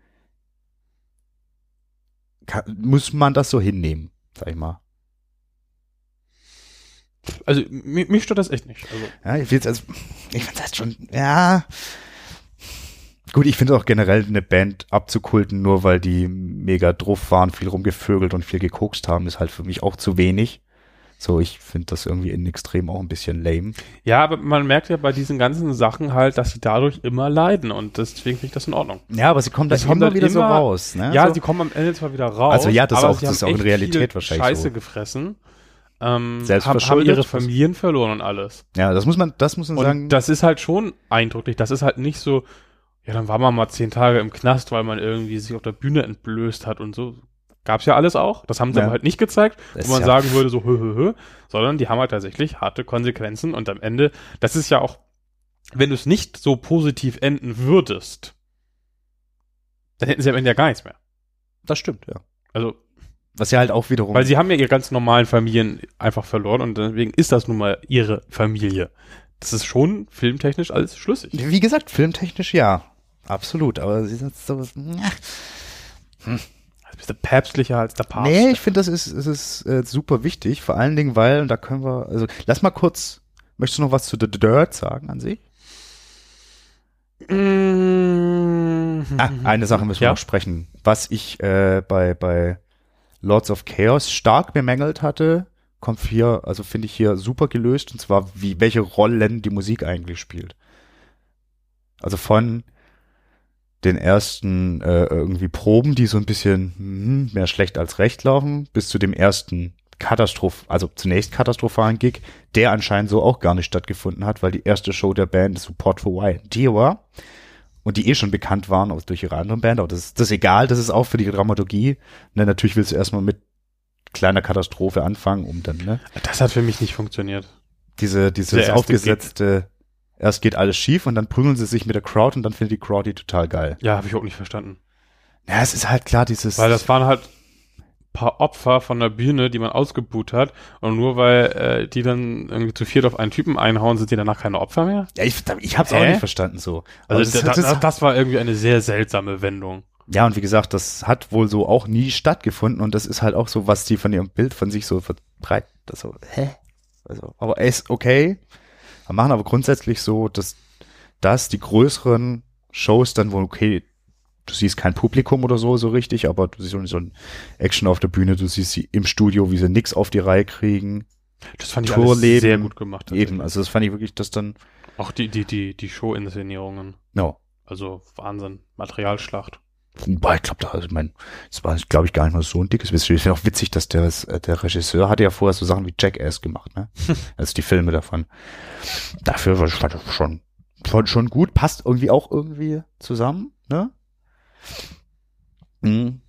C: kann, muss man das so hinnehmen, sag ich mal.
B: Also mich, mich stört das echt nicht. Also,
C: Ja, ich also, ich finde das schon, ja. Gut, ich finde auch generell eine Band abzukulten, nur weil die mega drauf waren, viel rumgevögelt und viel gekokst haben, ist halt für mich auch zu wenig. So, ich finde das irgendwie in Extrem auch ein bisschen lame.
B: ja, aber man merkt ja bei diesen ganzen Sachen halt, dass sie dadurch immer leiden und deswegen finde ich das in Ordnung.
C: Ja, aber sie kommen da
B: Das kommt
C: immer
B: dann
C: wieder so
B: immer-
C: raus, ne?
B: Ja,
C: so.
B: sie kommen am Ende zwar wieder raus.
C: Also ja, das auch- das ist
B: haben
C: auch in Realität wahrscheinlich
B: Scheiße
C: so.
B: gefressen. Ähm, haben, haben
C: Selbstverschuldet.
B: ihre Familien verloren und alles.
C: ja, das muss man, das muss man
B: Und
C: sagen.
B: das ist halt schon eindrücklich. Das ist halt nicht so, ja, dann war man mal zehn Tage im Knast, weil man irgendwie sich auf der Bühne entblößt hat und so. Gab's ja alles auch. Das haben sie
C: Ja.
B: aber halt nicht gezeigt,
C: Das
B: wo man
C: ja-
B: sagen würde, so hö, hö, hö, sondern die haben halt tatsächlich harte Konsequenzen und am Ende, das ist ja auch, wenn du es nicht so positiv enden würdest, dann hätten sie am Ende ja gar nichts mehr.
C: Das stimmt, ja.
B: Also,
C: Was ja halt auch wiederum.
B: weil sie haben ja ihre ganz normalen Familien einfach verloren und deswegen ist das nun mal ihre Familie. Das ist schon filmtechnisch alles schlüssig.
C: wie gesagt, filmtechnisch ja. Absolut. Aber sie sind so. Ja.
B: Also bist du päpstlicher als der Papst.
C: Nee, ich finde, das ist, es ist äh, super wichtig. Vor allen Dingen, weil, und da können wir, also lass mal kurz, möchtest du noch was zu The Dirt sagen an sich?
B: Mhm.
C: Ah, eine Sache müssen wir
B: Ja.
C: noch sprechen. Was ich äh, bei, bei Lords of Chaos stark bemängelt hatte, kommt hier, also finde ich hier super gelöst, und zwar, wie, welche Rollen die Musik eigentlich spielt. Also von den ersten äh, irgendwie Proben, die so ein bisschen hm, mehr schlecht als recht laufen, bis zu dem ersten Katastroph, also zunächst katastrophalen Gig, der anscheinend so auch gar nicht stattgefunden hat, weil die erste Show der Band Support for YMT war und die eh schon bekannt waren aus durch ihre anderen Band, aber das, ist- das ist egal, das ist auch für die Dramaturgie. Ne, natürlich willst du erstmal mit kleiner Katastrophe anfangen, um dann, ne,
B: Das hat für mich nicht funktioniert.
C: diese, dieses aufgesetzte, erst geht alles schief und dann prügeln sie sich mit der Crowd und dann findet die Crowd die total geil.
B: Ja, habe ich auch nicht verstanden.
C: Ja, es ist halt klar, dieses,
B: Weil das waren halt paar Opfer von der Bühne, die man ausgebuht hat. Und nur weil äh, die dann irgendwie zu viert auf einen Typen einhauen, sind die danach keine Opfer mehr.
C: ja, ich, ich hab's auch
B: Hä?
C: nicht verstanden so. Aber
B: Also
C: das,
B: da,
C: das,
B: das, das war irgendwie eine sehr seltsame Wendung.
C: Ja, und wie gesagt, das hat wohl so auch nie stattgefunden und das ist halt auch so, was die von ihrem Bild von sich so verbreitet. Das so, hä? Also, aber er ist okay. Wir machen aber grundsätzlich so, dass, dass die größeren Shows dann wohl, okay, du siehst kein Publikum oder so, so richtig, aber du siehst so ein Action auf der Bühne, du siehst sie im Studio, wie sie nix auf die Reihe kriegen.
B: Das fand ich alles sehr gut gemacht.
C: Eben, also das fand ich wirklich, dass dann,
B: Auch die, die, die, die Show-Inszenierungen.
C: no.
B: Also Wahnsinn. Materialschlacht.
C: Boah, ich glaube, da, also ich mein, es war, glaube ich, gar nicht mal so ein dickes Wissen. Ich finde auch witzig, dass der, der Regisseur hatte ja vorher so Sachen wie Jackass gemacht, ne? <laughs> Also die Filme davon. Dafür war das schon, schon, schon gut, passt irgendwie auch irgendwie zusammen, ne? Mhm.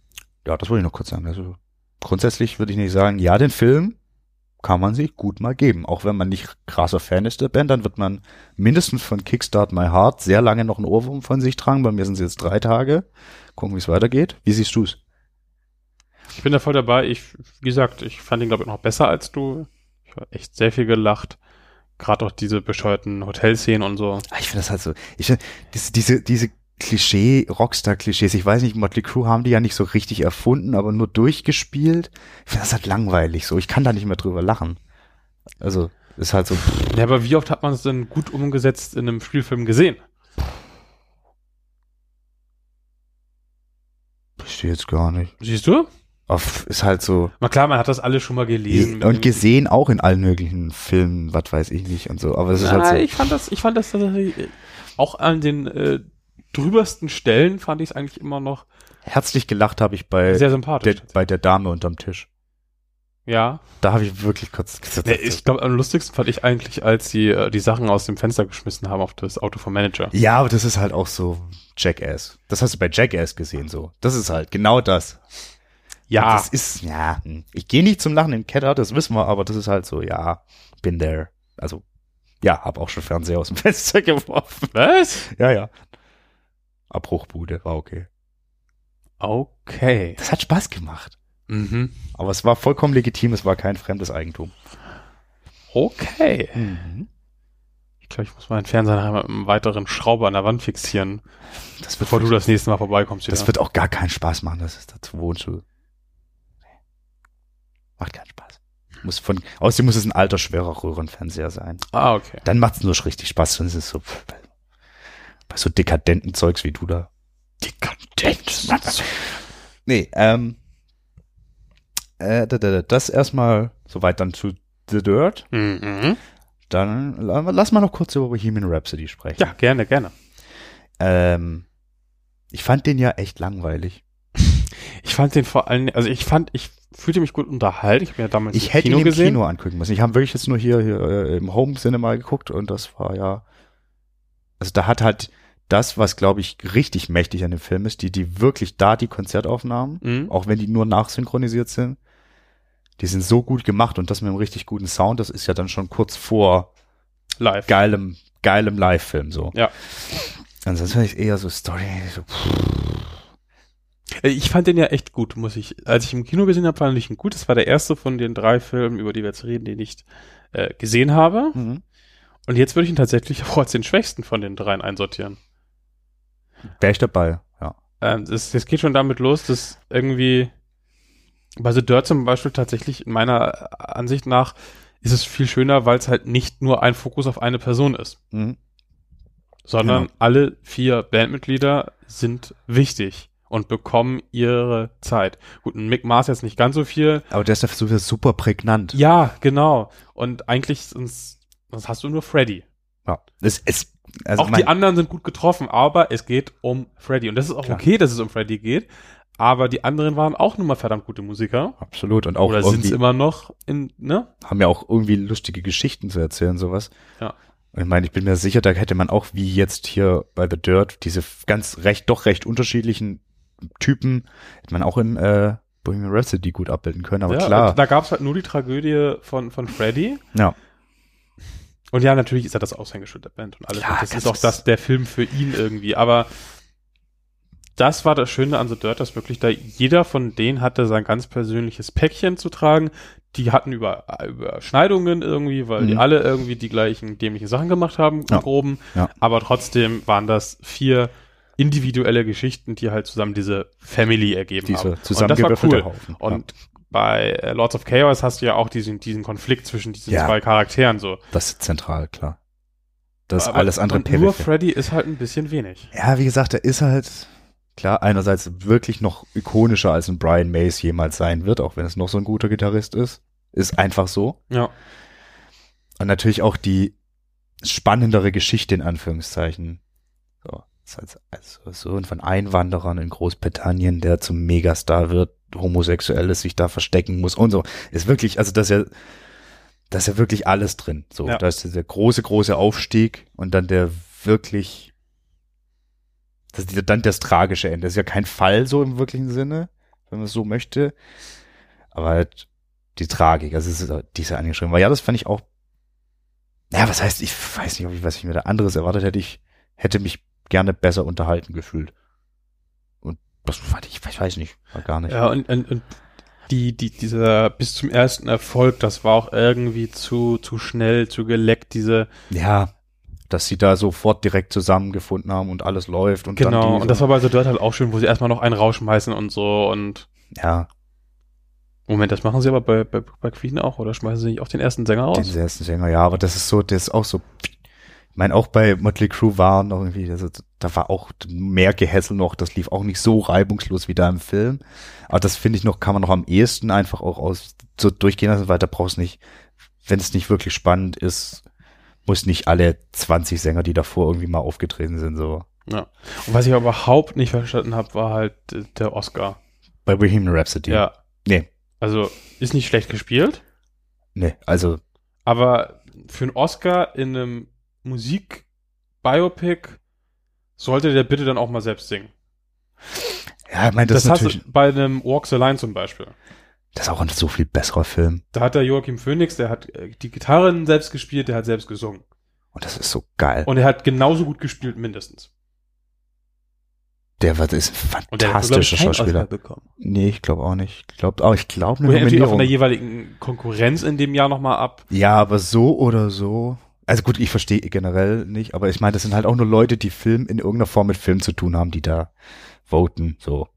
C: Ja, das wollte ich noch kurz sagen. Also grundsätzlich würde ich nicht sagen, ja, den Film kann man sich gut mal geben. Auch wenn man nicht krasser Fan ist der Band, dann wird man mindestens von Kickstart My Heart sehr lange noch einen Ohrwurm von sich tragen. Bei mir sind es jetzt drei Tage. Gucken, wie es weitergeht. Wie siehst du's?
B: Ich bin da voll dabei. Ich, wie gesagt, ich fand ihn, glaube ich, noch besser als du. Ich habe echt sehr viel gelacht. Gerade auch diese bescheuerten Hotelszenen und so.
C: Ah, Ich finde das halt so, ich finde, diese, diese, diese Klischee, Rockstar-Klischees, ich weiß nicht, Motley Crue haben die ja nicht so richtig erfunden, aber nur durchgespielt. Ich finde das halt langweilig so. Ich kann da nicht mehr drüber lachen. Also, ist halt so,
B: Ja, aber wie oft hat man es denn gut umgesetzt in einem Spielfilm gesehen?
C: verstehe jetzt gar nicht.
B: Siehst du?
C: Auf, ist halt so,
B: Na klar, man hat das alles schon mal gelesen.
C: und gesehen auch in allen möglichen Filmen, was weiß ich nicht und so, aber es ist
B: Na,
C: halt so.
B: ich fand das, ich fand das tatsächlich, äh, auch an den äh, drübersten Stellen fand ich es eigentlich immer noch
C: Herzlich gelacht habe ich bei
B: sehr
C: der,
B: sympathisch.
C: bei der Dame unterm Tisch.
B: ja.
C: Da habe ich wirklich kurz gesagt,
B: Nee, ich glaube, am lustigsten fand ich eigentlich, als sie äh, die Sachen aus dem Fenster geschmissen haben auf das Auto vom Manager.
C: Ja, aber das ist halt auch so Jackass. Das hast du bei Jackass gesehen so. Das ist halt genau das.
B: Ja,
C: Das ist, ja, hm. ich gehe nicht zum Lachen im Keller, das wissen wir, aber das ist halt so, ja, bin there. Also, ja, hab auch schon Fernseher aus dem <laughs> Fenster geworfen.
B: was?
C: Ja, ja. Abbruchbude, war okay.
B: Okay.
C: Das hat Spaß gemacht.
B: Mhm.
C: Aber es war vollkommen legitim, es war kein fremdes Eigentum.
B: Okay.
C: Mhm.
B: Ich glaube, ich muss meinen Fernseher nachher mit einem weiteren Schrauber an der Wand fixieren,
C: Das
B: bevor du das nächste Mal vorbeikommst.
C: das
B: wieder.
C: wird auch gar keinen Spaß machen, das ist dazu wohnst du. Macht keinen Spaß. Muss von, außerdem muss es ein alter, schwerer Röhrenfernseher sein.
B: ah, okay.
C: Dann macht's nur richtig Spaß, sonst ist es so, bei so dekadenten Zeugs wie du da.
B: Dekadent.
C: Nee, ähm, äh, da, da, da, das erstmal soweit dann zu The Dirt.
B: Mhm.
C: Dann la- lass mal noch kurz über Bohemian Rhapsody sprechen.
B: Ja, gerne, gerne.
C: Ähm, ich fand den ja echt langweilig.
B: Ich fand den vor allem, also ich fand, ich fühlte mich gut unterhalten. Ich habe mir damals
C: Ich hätte
B: Kino
C: ihn im
B: gesehen.
C: Kino angucken müssen. Ich habe wirklich jetzt nur hier, hier äh, im Home Cinema geguckt und das war ja, also da hat halt das, was glaube ich richtig mächtig an dem Film ist, die, die wirklich da die Konzertaufnahmen,
B: Mhm.
C: auch wenn die nur nachsynchronisiert sind, die sind so gut gemacht und das mit einem richtig guten Sound, das ist ja dann schon kurz vor
B: Live.
C: geilem, geilem Live-Film so.
B: Ja.
C: Ansonsten ist eher so Story, so,
B: Ich fand den ja echt gut, muss ich. Als ich im Kino gesehen habe, fand ich ihn gut. Das war der erste von den drei Filmen, über die wir jetzt reden, den ich äh, gesehen habe.
C: mhm.
B: Und jetzt würde ich ihn tatsächlich auch als den schwächsten von den dreien einsortieren.
C: wäre ich dabei, ja.
B: Ähm, das, das geht schon damit los, dass irgendwie bei The Dirt zum Beispiel tatsächlich in meiner Ansicht nach ist es viel schöner, weil es halt nicht nur ein Fokus auf eine Person ist,
C: Mhm.
B: sondern
C: Genau.
B: alle vier Bandmitglieder sind wichtig und bekommen ihre Zeit. Gut, ein Mick Mars jetzt nicht ganz so viel.
C: Aber der ist dafür super prägnant.
B: Ja, genau. Und eigentlich sonst, sonst hast du nur Freddy.
C: Ja. Es, es, also
B: Auch die anderen sind gut getroffen, aber es geht um Freddy. Und das ist auch
C: Klar.
B: okay, dass es um Freddy geht. Aber die anderen waren auch nun mal verdammt gute Musiker.
C: absolut und auch
B: Oder sind es immer noch in, ne?
C: haben ja auch irgendwie lustige Geschichten zu erzählen, sowas.
B: Ja.
C: Und ich meine, ich bin mir sicher, da hätte man auch wie jetzt hier bei The Dirt diese ganz recht, doch recht unterschiedlichen Typen, hätte man auch in äh, Bohemian Rhapsody gut abbilden können, aber
B: ja,
C: klar.
B: Da gab es halt nur die Tragödie von, von Freddy.
C: Ja.
B: Und ja, natürlich ist er das Aushängeschild der Band und alles.
C: Klar,
B: und das ist auch das, der Film für ihn irgendwie. Aber das war das Schöne an The Dirt, dass wirklich da jeder von denen hatte sein ganz persönliches Päckchen zu tragen. Die hatten über, Überschneidungen irgendwie, weil die
C: Mhm.
B: alle irgendwie die gleichen dämlichen Sachen gemacht haben,
C: Ja.
B: Groben.
C: Ja.
B: Aber trotzdem waren das vier individuelle Geschichten, die halt zusammen diese Family ergeben
C: Diese
B: haben. Und das war cool.
C: Haufen.
B: Und bei äh, Lords of Chaos hast du ja auch diesen, diesen Konflikt zwischen diesen
C: Ja.
B: zwei Charakteren so.
C: Das ist zentral, klar. Das ist
B: Aber-
C: alles andere
B: Nur. Freddy ist halt ein bisschen wenig.
C: Ja, wie gesagt, er ist halt, klar, einerseits wirklich noch ikonischer als ein Brian Mays jemals sein wird, auch wenn es noch so ein guter Gitarrist ist. Ist einfach so.
B: Ja.
C: Und natürlich auch die spannendere Geschichte in Anführungszeichen. So, ist als, als Sohn von Einwanderern in Großbritannien, der zum Megastar wird, homosexuell ist, sich da verstecken muss und so. Ist wirklich, also das ist ja, das ist ja wirklich alles drin. So,
B: Ja.
C: da ist der große, große Aufstieg und dann der wirklich, das ist dann das tragische Ende. Das ist ja kein Fall so im wirklichen Sinne, wenn man es so möchte. Aber halt die Tragik, also es ist diese angeschrieben war. Ja, das fand ich auch. Ja, was heißt, ich weiß nicht, ob ich, was ich mir da anderes erwartet hätte. Ich hätte mich gerne besser unterhalten gefühlt. Und das fand ich, ich weiß nicht, war gar nicht.
B: Ja, und, und, und die, die, dieser bis zum ersten Erfolg, das war auch irgendwie zu, zu schnell, zu geleckt, diese,
C: Ja, dass sie da sofort direkt zusammengefunden haben und alles läuft und
B: genau, und das war bei The Dirt halt auch schön, wo sie erstmal noch einen rausschmeißen und so und
C: ja,
B: Moment, das machen sie aber bei, bei, bei Queen auch, oder schmeißen sie nicht auch den ersten Sänger
C: den
B: aus?
C: ersten Sänger, ja, aber das ist so, das ist auch so. Ich meine, auch bei Motley Crue waren noch irgendwie, also, da war auch mehr Gehässel noch, das lief auch nicht so reibungslos wie da im Film. Aber das finde ich noch, kann man noch am ehesten einfach auch aus so durchgehen lassen, weil da brauchst nicht, wenn es nicht wirklich spannend ist, muss nicht alle 20 Sänger, die davor irgendwie mal aufgetreten sind, so.
B: Ja. Und was ich überhaupt nicht verstanden habe, war halt äh, der Oscar.
C: Bei Bohemian Rhapsody.
B: Ja.
C: Nee,
B: Also, ist nicht schlecht gespielt,
C: nee, also,
B: aber für einen Oscar in einem Musik-Biopic sollte der bitte dann auch mal selbst singen.
C: ja, ich meine, das,
B: Das,
C: ist
B: hast
C: natürlich,
B: du bei einem Walk the Line zum Beispiel.
C: das ist auch ein so viel besserer Film.
B: Da hat der Joachim Phoenix, der hat äh, die Gitarren selbst gespielt, der hat selbst gesungen.
C: Und das ist so geil.
B: Und er hat genauso gut gespielt, mindestens.
C: der war, das ist ein fantastischer Schauspieler.
B: Oscar bekommen.
C: Nee, ich glaube auch nicht. Ich glaube auch, ich glaube eine
B: Oder von der jeweiligen Konkurrenz in dem Jahr nochmal ab.
C: Ja, aber so oder so. Also gut, ich verstehe generell nicht, aber ich meine, das sind halt auch nur Leute, die Film in irgendeiner Form mit Film zu tun haben, die da voten, so.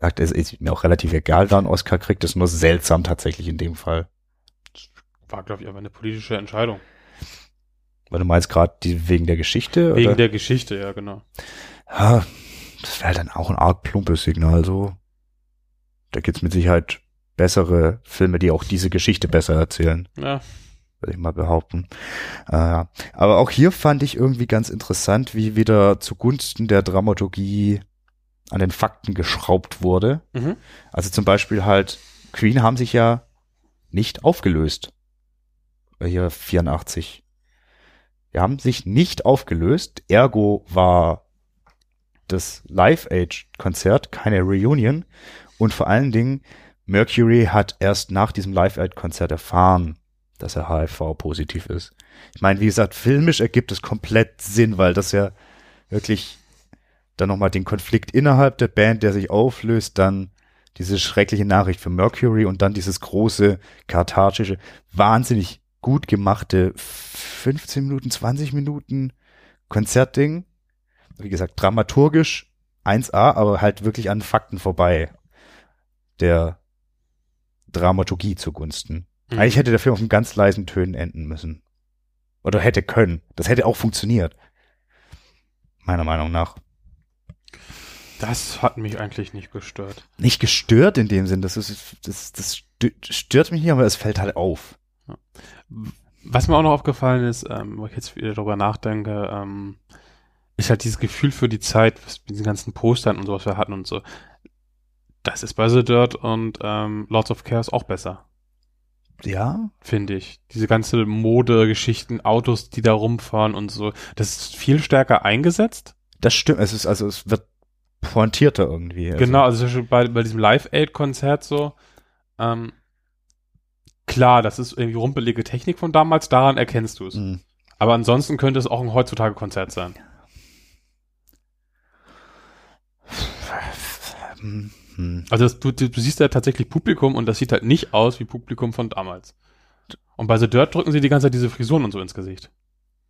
C: Sagt, Es ist mir auch relativ egal, wer einen Oscar kriegt, das ist nur seltsam tatsächlich in dem Fall.
B: War, glaube ich, aber eine politische Entscheidung.
C: Weil du meinst gerade die wegen der Geschichte?
B: Wegen
C: oder?
B: der Geschichte, ja, genau.
C: Ja, das wäre dann auch ein arg plumpes Signal, so. Da gibt's mit Sicherheit bessere Filme, die auch diese Geschichte besser erzählen.
B: Ja,
C: würde ich mal behaupten. Äh, aber auch hier fand ich irgendwie ganz interessant, wie wieder zugunsten der Dramaturgie an den Fakten geschraubt wurde.
B: mhm.
C: Also zum Beispiel halt, Queen haben sich ja nicht aufgelöst. Hier 84. Die haben sich nicht aufgelöst. Ergo war das Live-Aid-Konzert keine Reunion. Und vor allen Dingen, Mercury hat erst nach diesem Live-Aid-Konzert erfahren, dass er HIV-positiv ist. Ich meine, wie gesagt, filmisch ergibt es komplett Sinn, weil das ja wirklich dann nochmal den Konflikt innerhalb der Band, der sich auflöst, dann diese schreckliche Nachricht für Mercury und dann dieses große, kathartische, wahnsinnig gut gemachte 15 Minuten, 20 Minuten Konzertding. Wie gesagt, dramaturgisch 1A, aber halt wirklich an Fakten vorbei. Der Dramaturgie zugunsten.
B: Mhm.
C: Eigentlich hätte der Film auf einem ganz leisen Tönen enden müssen. Oder hätte können. Das hätte auch funktioniert. Meiner Meinung nach.
B: Das hat mich eigentlich nicht gestört.
C: Nicht gestört in dem Sinn. Das ist, das, das stö- stört mich nicht, aber es fällt halt auf.
B: Was mir auch noch aufgefallen ist, ähm, wo ich jetzt wieder darüber nachdenke, ähm, ist halt dieses Gefühl für die Zeit, was mit diesen ganzen Postern und sowas wir hatten und so. Das ist bei The Dirt und ähm, Lords of Chaos auch besser,
C: Ja,
B: finde ich. Diese ganze Mode-Geschichten, Autos, die da rumfahren und so, das ist viel stärker eingesetzt.
C: das stimmt. Es ist, also es wird pointierter irgendwie. Also,
B: Genau, also bei, bei diesem Live-Aid-Konzert so, ähm, klar, das ist irgendwie rumpelige Technik von damals, daran erkennst du es.
C: mh.
B: Aber ansonsten könnte es auch ein heutzutage Konzert sein.
C: Hm.
B: Also das, du, du, siehst da tatsächlich Publikum und das sieht halt nicht aus wie Publikum von damals. Und bei The Dirt drücken sie die ganze Zeit diese Frisuren und so ins Gesicht.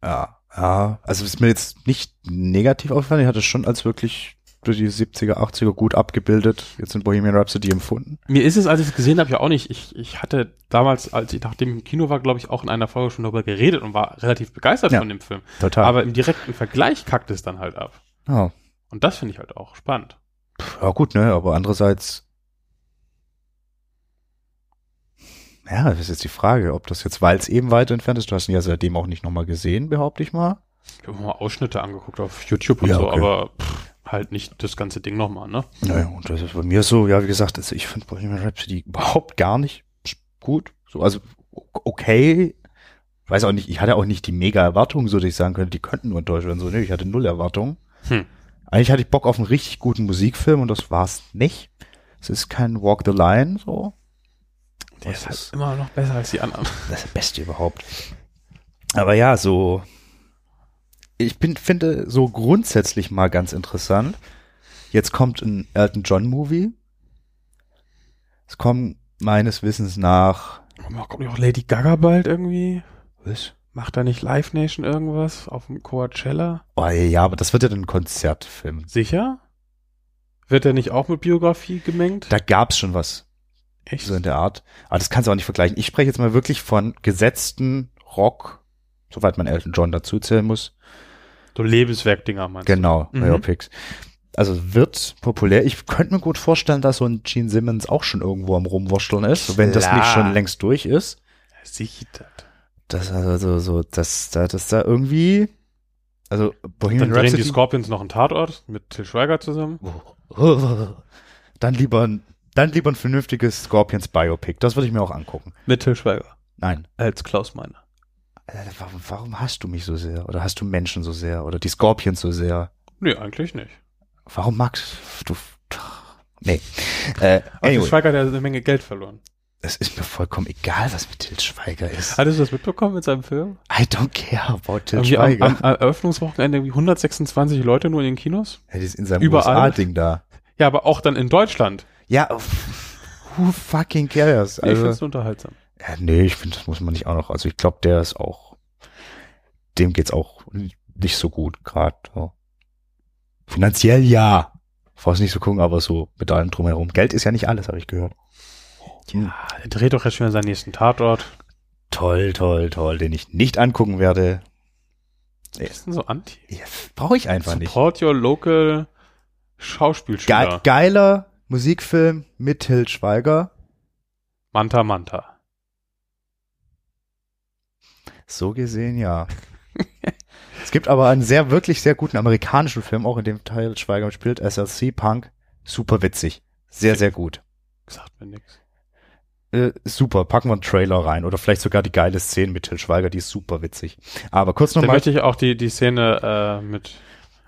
C: Ja, ja. Also ist mir jetzt nicht negativ aufgefallen. Ich hatte es schon als wirklich durch die 70er, 80er gut abgebildet. Jetzt in Bohemian Rhapsody empfunden.
B: Mir ist es, als ich es gesehen habe, ja auch nicht. Ich, ich hatte damals, als ich nachdem ich im Kino war, glaube ich, auch in einer Folge schon darüber geredet und war relativ begeistert
C: Ja.
B: von dem Film.
C: Total.
B: Aber im direkten Vergleich kackt es dann halt ab.
C: ja.
B: Und das finde ich halt auch spannend.
C: Ja, gut, ne? Aber andererseits. Ja, das ist jetzt die Frage, ob das jetzt, weil es eben weiter entfernt ist, du hast ihn ja seitdem auch nicht nochmal gesehen, behaupte ich mal.
B: Ich habe mal Ausschnitte angeguckt auf YouTube und
C: Ja,
B: so,
C: okay.
B: aber pff, halt nicht das ganze Ding nochmal, ne?
C: Naja, und das ist bei mir so, ja, wie gesagt, also ich finde Bohemian Rhapsody überhaupt gar nicht gut. So, also okay. Weiß auch nicht, ich hatte auch nicht die mega Erwartungen, so dass ich sagen könnte, die könnten nur enttäuscht werden. So, ne, ich hatte null Erwartungen.
B: Hm.
C: Eigentlich hatte ich Bock auf einen richtig guten Musikfilm und das war's nicht. Es ist kein Walk the Line, so.
B: Der
C: Das
B: ist halt immer noch besser als die anderen.
C: Das <laughs> ist das Beste überhaupt. Aber ja, so. Ich bin, finde so grundsätzlich mal ganz interessant. Jetzt kommt ein Elton John Movie. Es kommen meines Wissens nach.
B: Kommt auch Lady Gaga bald irgendwie?
C: Was?
B: Macht da nicht Live Nation irgendwas auf dem Coachella?
C: Oh ja, aber das wird ja dann ein Konzertfilm.
B: Sicher? Wird der nicht auch mit Biografie gemengt?
C: Da gab's schon was
B: Echt?
C: so in der Art. Aber das kannst du auch nicht vergleichen. Ich spreche jetzt mal wirklich von gesetzten Rock, soweit man Elton John dazu zählen muss.
B: So Lebenswerkdinger, meinst
C: Genau,
B: Mhm.
C: Biopics. Also wird populär. Ich könnte mir gut vorstellen, dass so ein Gene Simmons auch schon irgendwo am Rumwurschteln ist, wenn das
B: Klar.
C: nicht schon längst durch ist.
B: du? Das.
C: Also so, dass da, dass da irgendwie, also Bohemian
B: Dann drehen die Scorpions noch einen Tatort mit Till Schweiger zusammen. <laughs>
C: dann lieber, ein- dann lieber ein vernünftiges Scorpions Biopic. Das würde ich mir auch angucken.
B: Mit Till Schweiger.
C: Nein.
B: Als Klaus Meiner.
C: Warum, warum hast du mich so sehr? Oder hast du Menschen so sehr? Oder die Scorpions so sehr?
B: Nee, eigentlich nicht.
C: Warum magst du? Nee. Äh, anyway,
B: Schweiger hat ja eine Menge Geld verloren.
C: Es ist mir vollkommen egal, was mit Til Schweiger ist.
B: Hattest du das mitbekommen mit seinem Film?
C: I don't care about Til
B: Irgendwie am,
C: Schweiger.
B: am Eröffnungswochenende irgendwie 126 Leute nur in den Kinos?
C: Ja, die ist in seinem
B: überall.
C: USA-Ding da.
B: Ja, aber auch dann in Deutschland.
C: Ja, who fucking cares?
B: Nee, ich
C: Also,
B: find's unterhaltsam.
C: ja, nee, ich finde, das muss man nicht auch noch. Also ich glaube, der ist auch, dem geht's auch nicht so gut gerade. So. Finanziell ja. Brauchst nicht so gucken, aber so mit allem drumherum. Geld ist ja nicht alles, habe ich gehört. Hm.
B: Er dreht doch jetzt schon seinen nächsten Tatort.
C: Toll, toll, toll, den ich nicht angucken werde.
B: Was ist denn so anti?
C: Ja, Brauche ich einfach nicht.
B: Support your local Schauspielschüler.
C: Ge geiler Musikfilm mit Til Schweiger.
B: Manta Manta.
C: So gesehen, ja. es gibt aber einen sehr, wirklich sehr guten amerikanischen Film, auch in dem Teil Schweiger spielt, SLC Punk. Super witzig. Sehr, sehr gut.
B: Sagt mir nix.
C: Äh, super, packen wir einen Trailer rein oder vielleicht sogar die geile Szene mit Till Schweiger, die ist super witzig. Aber kurz nochmal.
B: möchte ich auch die, die Szene äh, mit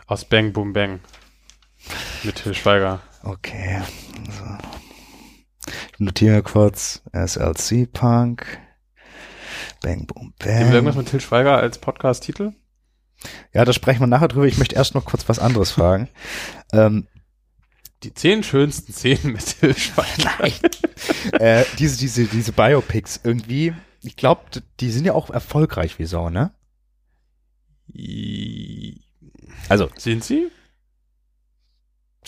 B: aus Bang Boom Bang mit Til Schweiger.
C: Okay. Also. Ich notiere kurz SLC Punk. Bang Boom
B: Gibt
C: Bang.
B: irgendwas mit Til Schweiger als Podcast-Titel?
C: Ja, da sprechen wir nachher drüber. Ich möchte erst noch kurz was anderes fragen. <laughs> ähm,
B: Die zehn schönsten Szenen mit Til Schweiger.
C: äh, diese, diese, diese Biopics irgendwie, ich glaube, die sind ja auch erfolgreich wie Sau, ne? Also,
B: Sind sie?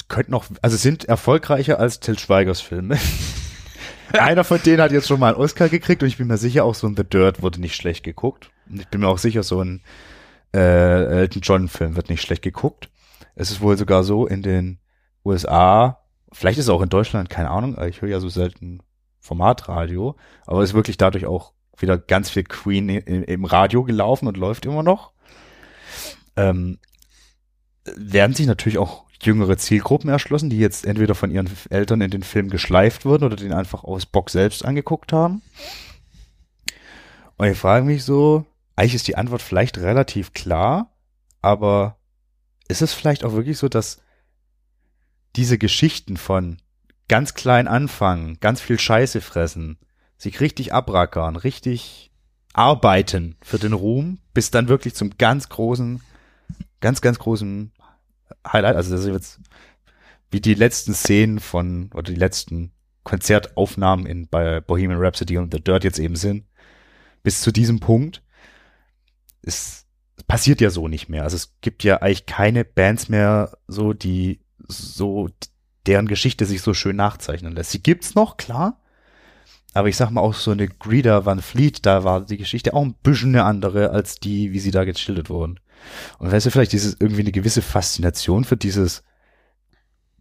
C: könnten noch, also sind erfolgreicher als Till Schweigers Filme. <laughs> Einer von denen hat jetzt schon mal einen Oscar gekriegt und ich bin mir sicher, auch so ein The Dirt wurde nicht schlecht geguckt. Und ich bin mir auch sicher, so ein äh, Elton John Film wird nicht schlecht geguckt. Es ist wohl sogar so in den USA, vielleicht ist es auch in Deutschland, keine Ahnung, ich höre ja so selten Formatradio, aber ist wirklich dadurch auch wieder ganz viel Queen im, im Radio gelaufen und läuft immer noch. Ähm, werden sich natürlich auch jüngere Zielgruppen erschlossen, die jetzt entweder von ihren Eltern in den Film geschleift wurden oder den einfach aus Bock selbst angeguckt haben. Und ich frage mich so, eigentlich ist die Antwort vielleicht relativ klar, aber ist es vielleicht auch wirklich so, dass diese Geschichten von ganz klein anfangen, ganz viel Scheiße fressen, sich richtig abrackern, richtig arbeiten für den Ruhm, bis dann wirklich zum ganz großen, ganz, ganz großen Highlight, also das ist jetzt wie die letzten Szenen von, oder die letzten Konzertaufnahmen in, bei Bohemian Rhapsody und The Dirt jetzt eben sind, bis zu diesem Punkt, ist, passiert ja so nicht mehr. Also es gibt ja eigentlich keine Bands mehr, so, die so, deren Geschichte sich so schön nachzeichnen lässt. Sie gibt's noch, klar. Aber ich sag mal auch so eine Greta Van Fleet, da war die Geschichte auch ein bisschen eine andere als die, wie sie da geschildert wurden. Und weißt du, vielleicht dieses irgendwie eine gewisse Faszination für dieses,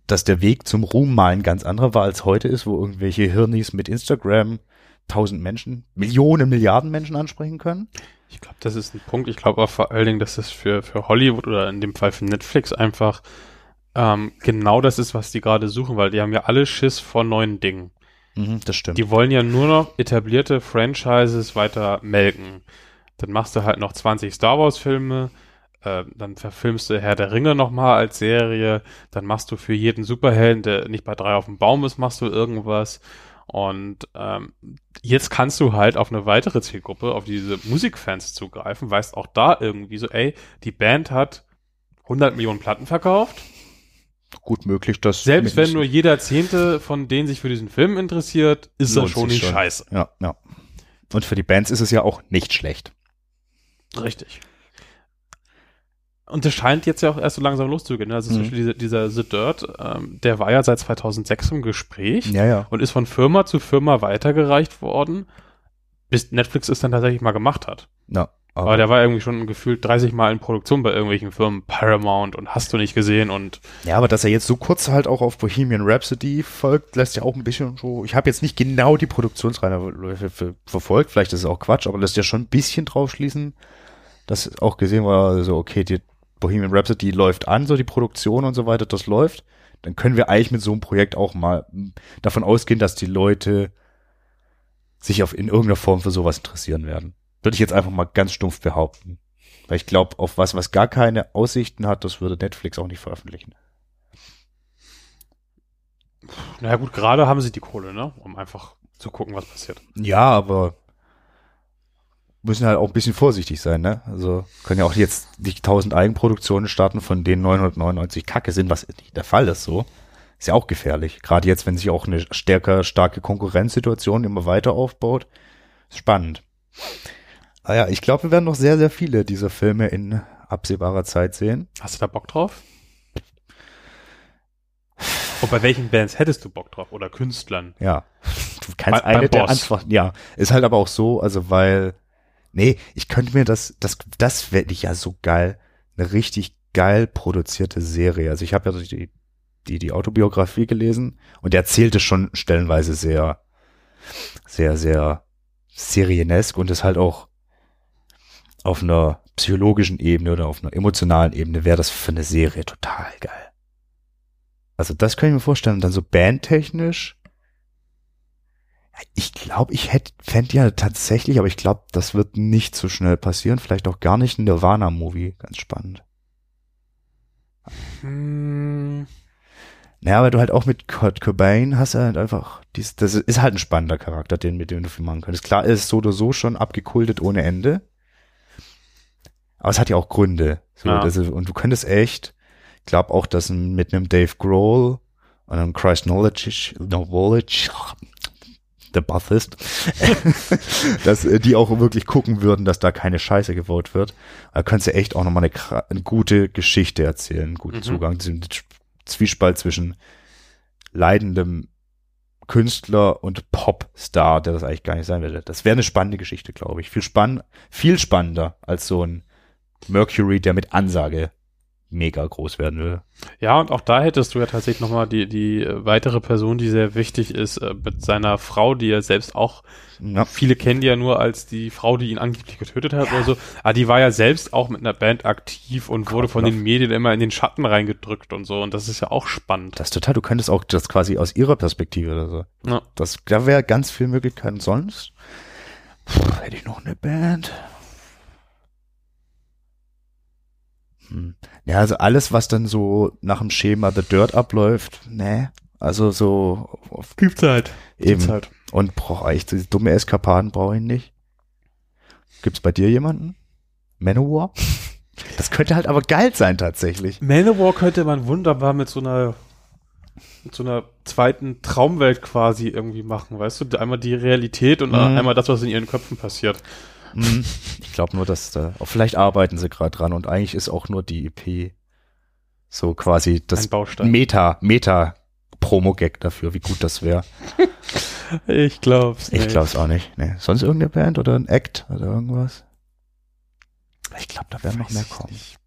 C: dass der Weg zum Ruhm mal ein ganz anderer war als heute ist, wo irgendwelche Hirnis mit Instagram tausend Menschen, Millionen, Milliarden Menschen ansprechen können.
B: Ich glaube, das ist ein Punkt. Ich glaube auch vor allen Dingen, dass das für, für Hollywood oder in dem Fall für Netflix einfach ähm, genau das ist, was die gerade suchen, weil die haben ja alle Schiss vor neuen Dingen.
C: Mhm, das stimmt.
B: Die wollen ja nur noch etablierte Franchises weiter melken. Dann machst du halt noch 20 Star Wars Filme, äh, dann verfilmst du Herr der Ringe nochmal als Serie, dann machst du für jeden Superhelden, der nicht bei drei auf dem Baum ist, machst du irgendwas. Und ähm, jetzt kannst du halt auf eine weitere Zielgruppe, auf diese Musikfans zugreifen, weißt auch da irgendwie so, ey, die Band hat 100 Millionen Platten verkauft.
C: Gut möglich, dass
B: Selbst wenn nur jeder Zehnte von denen sich für diesen Film interessiert, ist das schon nicht
C: schon.
B: scheiße.
C: Ja, ja. Und für die Bands ist es ja auch nicht schlecht.
B: Richtig. Und das scheint jetzt ja auch erst so langsam loszugehen. Ne? Also zum
C: Mhm.
B: Beispiel dieser, dieser The Dirt, ähm, der war ja seit 2006 im Gespräch
C: Ja, ja.
B: und ist von Firma zu Firma weitergereicht worden, bis Netflix es dann tatsächlich mal gemacht hat.
C: ja.
B: Aber der war irgendwie schon gefühlt 30 Mal in Produktion bei irgendwelchen Firmen, Paramount und hast du nicht gesehen und
C: Ja, aber dass er jetzt so kurz halt auch auf Bohemian Rhapsody folgt, lässt ja auch ein bisschen so. Ich habe jetzt nicht genau die Produktionsreihe ver- verfolgt, vielleicht ist es auch Quatsch, aber lässt ja schon ein bisschen drauf schließen, dass auch gesehen war, so okay, die Bohemian Rhapsody läuft an, so die Produktion und so weiter, das läuft. Dann können wir eigentlich mit so einem Projekt auch mal mm, davon ausgehen, dass die Leute sich auf in irgendeiner Form für sowas interessieren werden. Würde ich jetzt einfach mal ganz stumpf behaupten. Weil ich glaube, auf was, was gar keine Aussichten hat, das würde Netflix auch nicht veröffentlichen.
B: naja gut, gerade haben sie die Kohle, ne? Um einfach zu gucken, was passiert.
C: Ja, aber müssen halt auch ein bisschen vorsichtig sein, ne? Also können ja auch jetzt nicht 1000 Eigenproduktionen starten, von denen 999 Kacke sind, was nicht der Fall ist, so. Ist ja auch gefährlich. Gerade jetzt, wenn sich auch eine stärker, starke Konkurrenzsituation immer weiter aufbaut. Ist spannend. Ah ja, ich glaube, wir werden noch sehr, sehr viele dieser Filme in absehbarer Zeit sehen.
B: Hast du da Bock drauf? Und bei welchen Bands hättest du Bock drauf? Oder Künstlern?
C: Ja. Du kannst
B: Bei-
C: eine der. Antworten, ja. Ist halt aber auch so, also weil, nee, ich könnte mir das, das, das wäre ja so geil, eine richtig geil produzierte Serie. Also ich habe ja die, die, die Autobiografie gelesen und der erzählte schon stellenweise sehr, sehr, sehr serienesk und ist halt auch auf einer psychologischen Ebene oder auf einer emotionalen Ebene wäre das für eine Serie total geil. Also das kann ich mir vorstellen. Und dann so bandtechnisch, Ich glaube, ich hätte, fände ja tatsächlich, aber ich glaube, das wird nicht so schnell passieren. Vielleicht auch gar nicht ein Nirvana-Movie. Ganz spannend.
B: Hm,
C: Naja, aber du halt auch mit Kurt Cobain hast du halt einfach, dies, das ist halt ein spannender Charakter, den mit dem du viel machen könntest. Klar, er ist so oder so schon abgekultet ohne Ende. Aber es hat ja auch Gründe. So,
B: Ja.
C: ist, und du könntest echt, ich glaube auch, dass mit einem Dave Grohl und einem Christ Knowledge, Knowledge, der Bathist, <laughs> dass äh, die auch wirklich gucken würden, dass da keine Scheiße gebaut wird. Da könntest du echt auch nochmal eine, eine gute Geschichte erzählen, einen guten
B: Mhm.
C: Zugang, diesen Zwiespalt zwischen leidendem Künstler und Popstar, der das eigentlich gar nicht sein will. Das wäre eine spannende Geschichte, glaube ich. Viel spann viel spannender als so ein Mercury, der mit Ansage mega groß werden will.
B: Ja, und auch da hättest du ja tatsächlich nochmal die, die weitere Person, die sehr wichtig ist, äh, mit seiner Frau, die er selbst auch,
C: Ja.
B: viele kennen die ja nur als die Frau, die ihn angeblich getötet hat oder so, aber die war ja selbst auch mit einer Band aktiv und wurde von den Medien immer in den Schatten reingedrückt und so und das ist ja auch spannend.
C: Das ist total, du könntest auch das quasi aus ihrer Perspektive oder so.
B: Ja.
C: Das, da wäre ganz viel Möglichkeiten. Sonst Puh, hätte ich noch eine Band. Hm. Ja, also alles, was dann so nach dem Schema The Dirt abläuft, ne. Also so
B: Gibt's halt.
C: eben.
B: halt.
C: Und brauche ich diese dumme Eskapaden brauche ich nicht. Gibt's bei dir jemanden? Manowar? <laughs> Das könnte halt aber geil sein tatsächlich.
B: Manowar könnte man wunderbar mit so einer mit so einer zweiten Traumwelt quasi irgendwie machen, weißt du? Einmal die Realität und
C: Mhm.
B: einmal das, was in ihren Köpfen passiert.
C: Hm, Ich glaube nur, dass da, vielleicht arbeiten sie gerade dran und eigentlich ist auch nur die EP so quasi das. Meta, Meta Promo-Gag dafür, wie gut das wäre. <laughs>
B: Ich glaub's
C: Ich
B: nicht.
C: glaube es auch nicht. Nee. Sonst irgendeine Band oder ein Act oder irgendwas? Ich glaube, da werden noch mehr
B: ich
C: kommen.
B: nicht.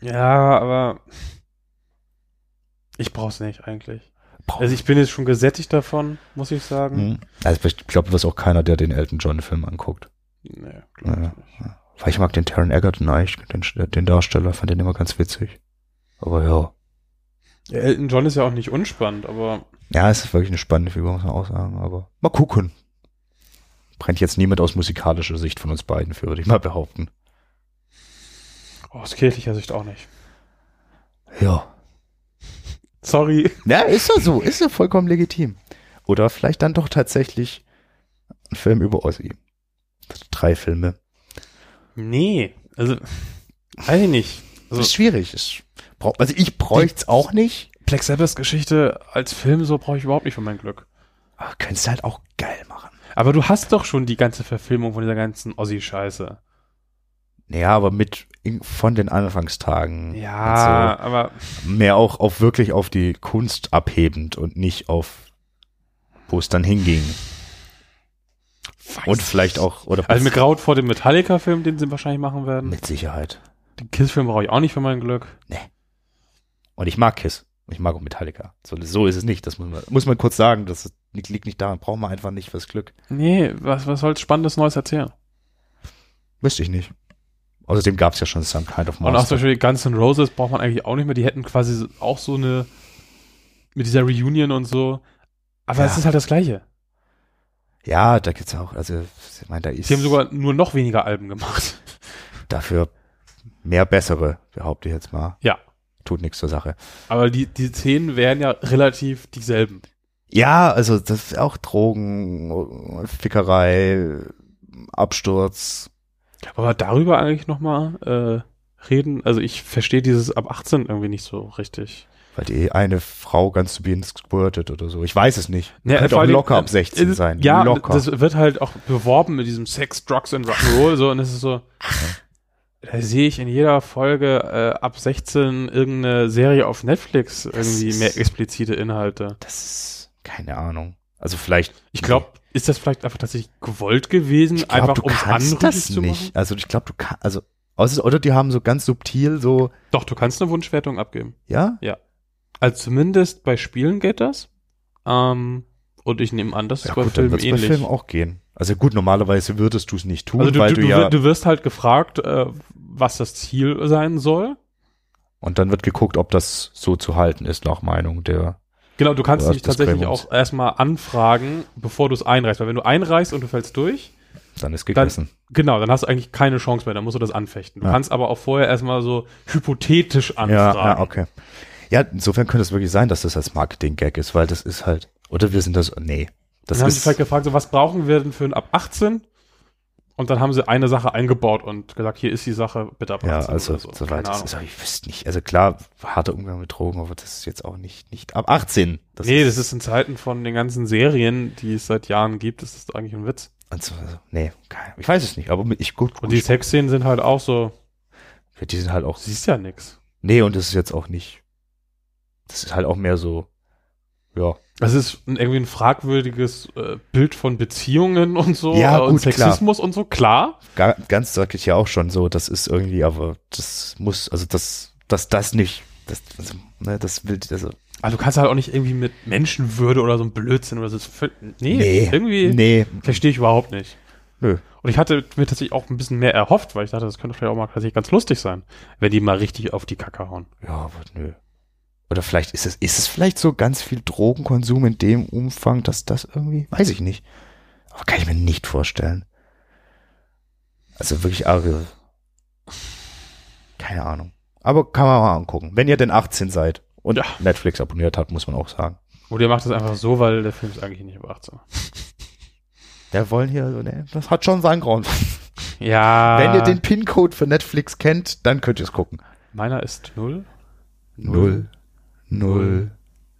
B: Ja, aber ich brauch's nicht eigentlich.
C: Brauch-
B: Also ich bin jetzt schon gesättigt davon, muss ich sagen.
C: Hm. Also ich glaube, du wirst auch keiner, der den Elton John Film anguckt.
B: Nee, glaub ich
C: Ja.
B: nicht.
C: Weil ich mag den Taron Egerton eigentlich, den, den Darsteller, fand den immer ganz witzig. Aber ja.
B: Ja, Elton John ist ja auch nicht unspannend, aber
C: Ja, es ist wirklich eine spannende Figur, muss man auch sagen, aber mal gucken. Brennt jetzt niemand aus musikalischer Sicht von uns beiden für, würde ich mal behaupten.
B: aus kirchlicher Sicht auch nicht.
C: Ja.
B: Sorry.
C: Ja, ist ja so, ist ja vollkommen legitim. Oder vielleicht dann doch tatsächlich ein Film über Ozzy. Drei Filme.
B: Nee, also weiß ich nicht.
C: Das
B: Also
C: ist schwierig. Ist, also ich bräuchte es auch nicht.
B: Black Sabbath Geschichte als Film so brauche ich überhaupt nicht für mein Glück.
C: Aber könntest du halt auch geil machen.
B: Aber du hast doch schon die ganze Verfilmung von dieser ganzen Ossi-Scheiße.
C: Ja, aber mit von den Anfangstagen.
B: Ja,
C: und
B: aber
C: so. Mehr auch auf wirklich auf die Kunst abhebend und nicht auf wo es dann hinging. Und vielleicht auch, oder
B: Also mir graut vor dem Metallica-Film, den sie wahrscheinlich machen werden.
C: mit Sicherheit.
B: Den Kiss-Film brauche ich auch nicht für mein Glück.
C: Und ich mag Kiss. Und ich mag auch Metallica. So, so ist es nicht. Das muss man, muss man kurz sagen. Das ist- liegt nicht daran. Brauchen wir einfach nicht fürs Glück.
B: Nee, was, was soll's Spannendes Neues erzählen?
C: Wüsste ich nicht. Außerdem gab es ja schon Some Kind of
B: Und auch zum
C: Monster.
B: Beispiel Guns N' Roses braucht man eigentlich auch nicht mehr. Die hätten quasi auch so eine mit dieser Reunion und so. Aber
C: Ja.
B: es ist halt das Gleiche.
C: Ja, da gibt's auch, also, ich meine, da ist
B: Sie haben sogar nur noch weniger Alben gemacht. <laughs>
C: dafür mehr bessere, behaupte ich jetzt mal.
B: Ja.
C: Tut nichts zur Sache.
B: Aber die, die Szenen wären ja relativ dieselben.
C: Ja, also das ist auch Drogen, Fickerei, Absturz.
B: Aber darüber eigentlich nochmal äh, reden. Also ich verstehe dieses ab 18 irgendwie nicht so richtig.
C: Weil die eine Frau ganz zu Beginn squirtet oder so. Ich weiß es nicht.
B: Ja,
C: Könnte auch locker ab 16
B: äh,
C: sein.
B: Ja,
C: locker.
B: das wird halt auch beworben mit diesem Sex, Drugs and Rock'n'Roll so und es ist so, da sehe ich in jeder Folge äh, ab 16 irgendeine Serie auf Netflix irgendwie
C: ist-
B: mehr explizite Inhalte.
C: das ist keine Ahnung. Also vielleicht.
B: Ich glaube, ist das vielleicht einfach tatsächlich gewollt gewesen,
C: glaub,
B: einfach um
C: kannst das
B: zu
C: nicht.
B: machen?
C: Also ich glaube, du kannst, also, außer, oder die haben so ganz subtil so,
B: Doch, du kannst eine Wunschwertung abgeben.
C: ja,
B: Also zumindest bei Spielen geht das. Ähm, und ich nehme an, das ist
C: ja
B: bei
C: gut, dann
B: Filmen
C: es bei
B: ähnlich.
C: Filmen auch gehen. Also gut, normalerweise würdest du es nicht tun,
B: also du,
C: weil
B: du,
C: du, ja,
B: du wirst halt gefragt, äh, was das Ziel sein soll.
C: und dann wird geguckt, ob das so zu halten ist nach Meinung der
B: Genau, du kannst dich tatsächlich auch erstmal anfragen, bevor du es einreichst. Weil wenn du einreichst und du fällst durch,
C: Dann ist
B: dann,
C: gegessen.
B: genau, dann hast du eigentlich keine Chance mehr, dann musst du das anfechten. Du
C: Ja.
B: kannst aber auch vorher erstmal so hypothetisch
C: ja,
B: anfragen.
C: ja, okay. Ja, insofern könnte es wirklich sein, dass das als Marketing-Gag ist, weil das ist halt, oder wir sind das, nee. Das
B: dann haben sie
C: ist,
B: vielleicht gefragt, so, was brauchen wir denn für ein ab 18? Und dann haben sie eine Sache eingebaut und gesagt, hier ist die Sache, bitte ab 18.
C: ja, also,
B: so.
C: soweit das ist, aber ich wüsste nicht. Also klar, harter Umgang mit Drogen, aber das ist jetzt auch nicht, nicht ab 18. Das
B: nee, das ist in Zeiten von den ganzen Serien, die es seit Jahren gibt, ist das eigentlich ein Witz.
C: Also, also, nee, keine, ich weiß es nicht, aber ich gut,
B: Und
C: gut
B: die Sexszenen sind halt auch so,
C: die sind halt auch,
B: siehst ja nix.
C: nee, und das ist jetzt auch nicht, das ist halt auch mehr so, ja,
B: Das ist ein, irgendwie ein fragwürdiges äh, Bild von Beziehungen und so
C: Ja,
B: äh, und
C: gut, klar.
B: Sexismus und so, klar.
C: ga, ganz sag ich ja auch schon so, das ist irgendwie, aber das muss, also das, dass das nicht, das, also, ne, das will, also,
B: Also du kannst halt auch nicht irgendwie mit Menschenwürde oder so ein Blödsinn oder so. das völ- Nee, irgendwie
C: nee,
B: verstehe ich überhaupt nicht.
C: nö,
B: Und ich hatte mir tatsächlich auch ein bisschen mehr erhofft, weil ich dachte, das könnte vielleicht auch mal tatsächlich ganz lustig sein, wenn die mal richtig auf die Kacke hauen.
C: ja, aber nö. Oder vielleicht ist es, ist es vielleicht so ganz viel Drogenkonsum in dem Umfang, dass das irgendwie, weiß ich nicht. Aber kann ich mir nicht vorstellen. Also wirklich arge. Keine Ahnung. Aber kann man mal angucken. Wenn ihr denn 18 seid und
B: Ja.
C: Netflix abonniert habt, muss man auch sagen.
B: Oder ihr macht das einfach so, weil der Film ist eigentlich nicht über 18.
C: Der wollen hier, so, ne, das hat schon seinen Grund. <laughs>
B: Ja.
C: Wenn ihr den PIN-Code für Netflix kennt, dann könnt ihr es gucken.
B: Meiner ist null.
C: Null, null,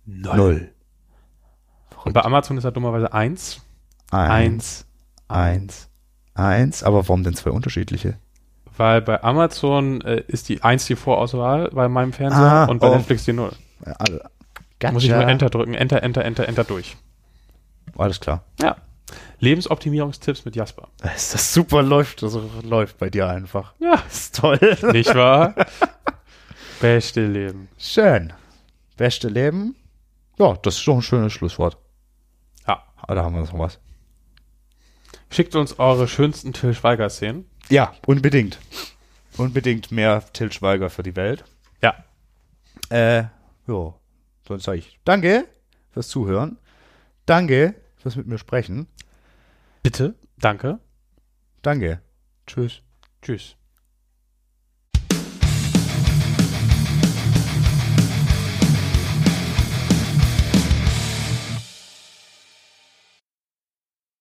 C: null.
B: Und bei Amazon ist er dummerweise eins.
C: Eins, eins, eins. Aber warum denn zwei unterschiedliche?
B: Weil bei Amazon äh, ist die 1 die Vorauswahl bei meinem Fernseher
C: Ah,
B: und bei
C: oh.
B: Netflix die 0.
C: Ja, alle- Gotcha.
B: Muss ich nur Enter drücken. Enter, Enter, Enter, Enter durch.
C: Alles klar.
B: Ja. Lebensoptimierungstipps mit Jasper.
C: Ist das super läuft, das läuft bei dir einfach.
B: Ja,
C: Ist toll.
B: nicht wahr? <laughs> Beste Leben.
C: Schön. Beste Leben. Ja, das ist doch ein schönes Schlusswort.
B: Ja.
C: Oder haben wir noch was?
B: Schickt uns eure schönsten Till Schweiger-Szenen.
C: Ja, unbedingt. Unbedingt mehr Till Schweiger für die Welt.
B: Ja.
C: Äh, ja. Sonst sage ich danke fürs Zuhören. Danke fürs mit mir sprechen.
B: Bitte. Danke.
C: Danke. Tschüss.
B: Tschüss.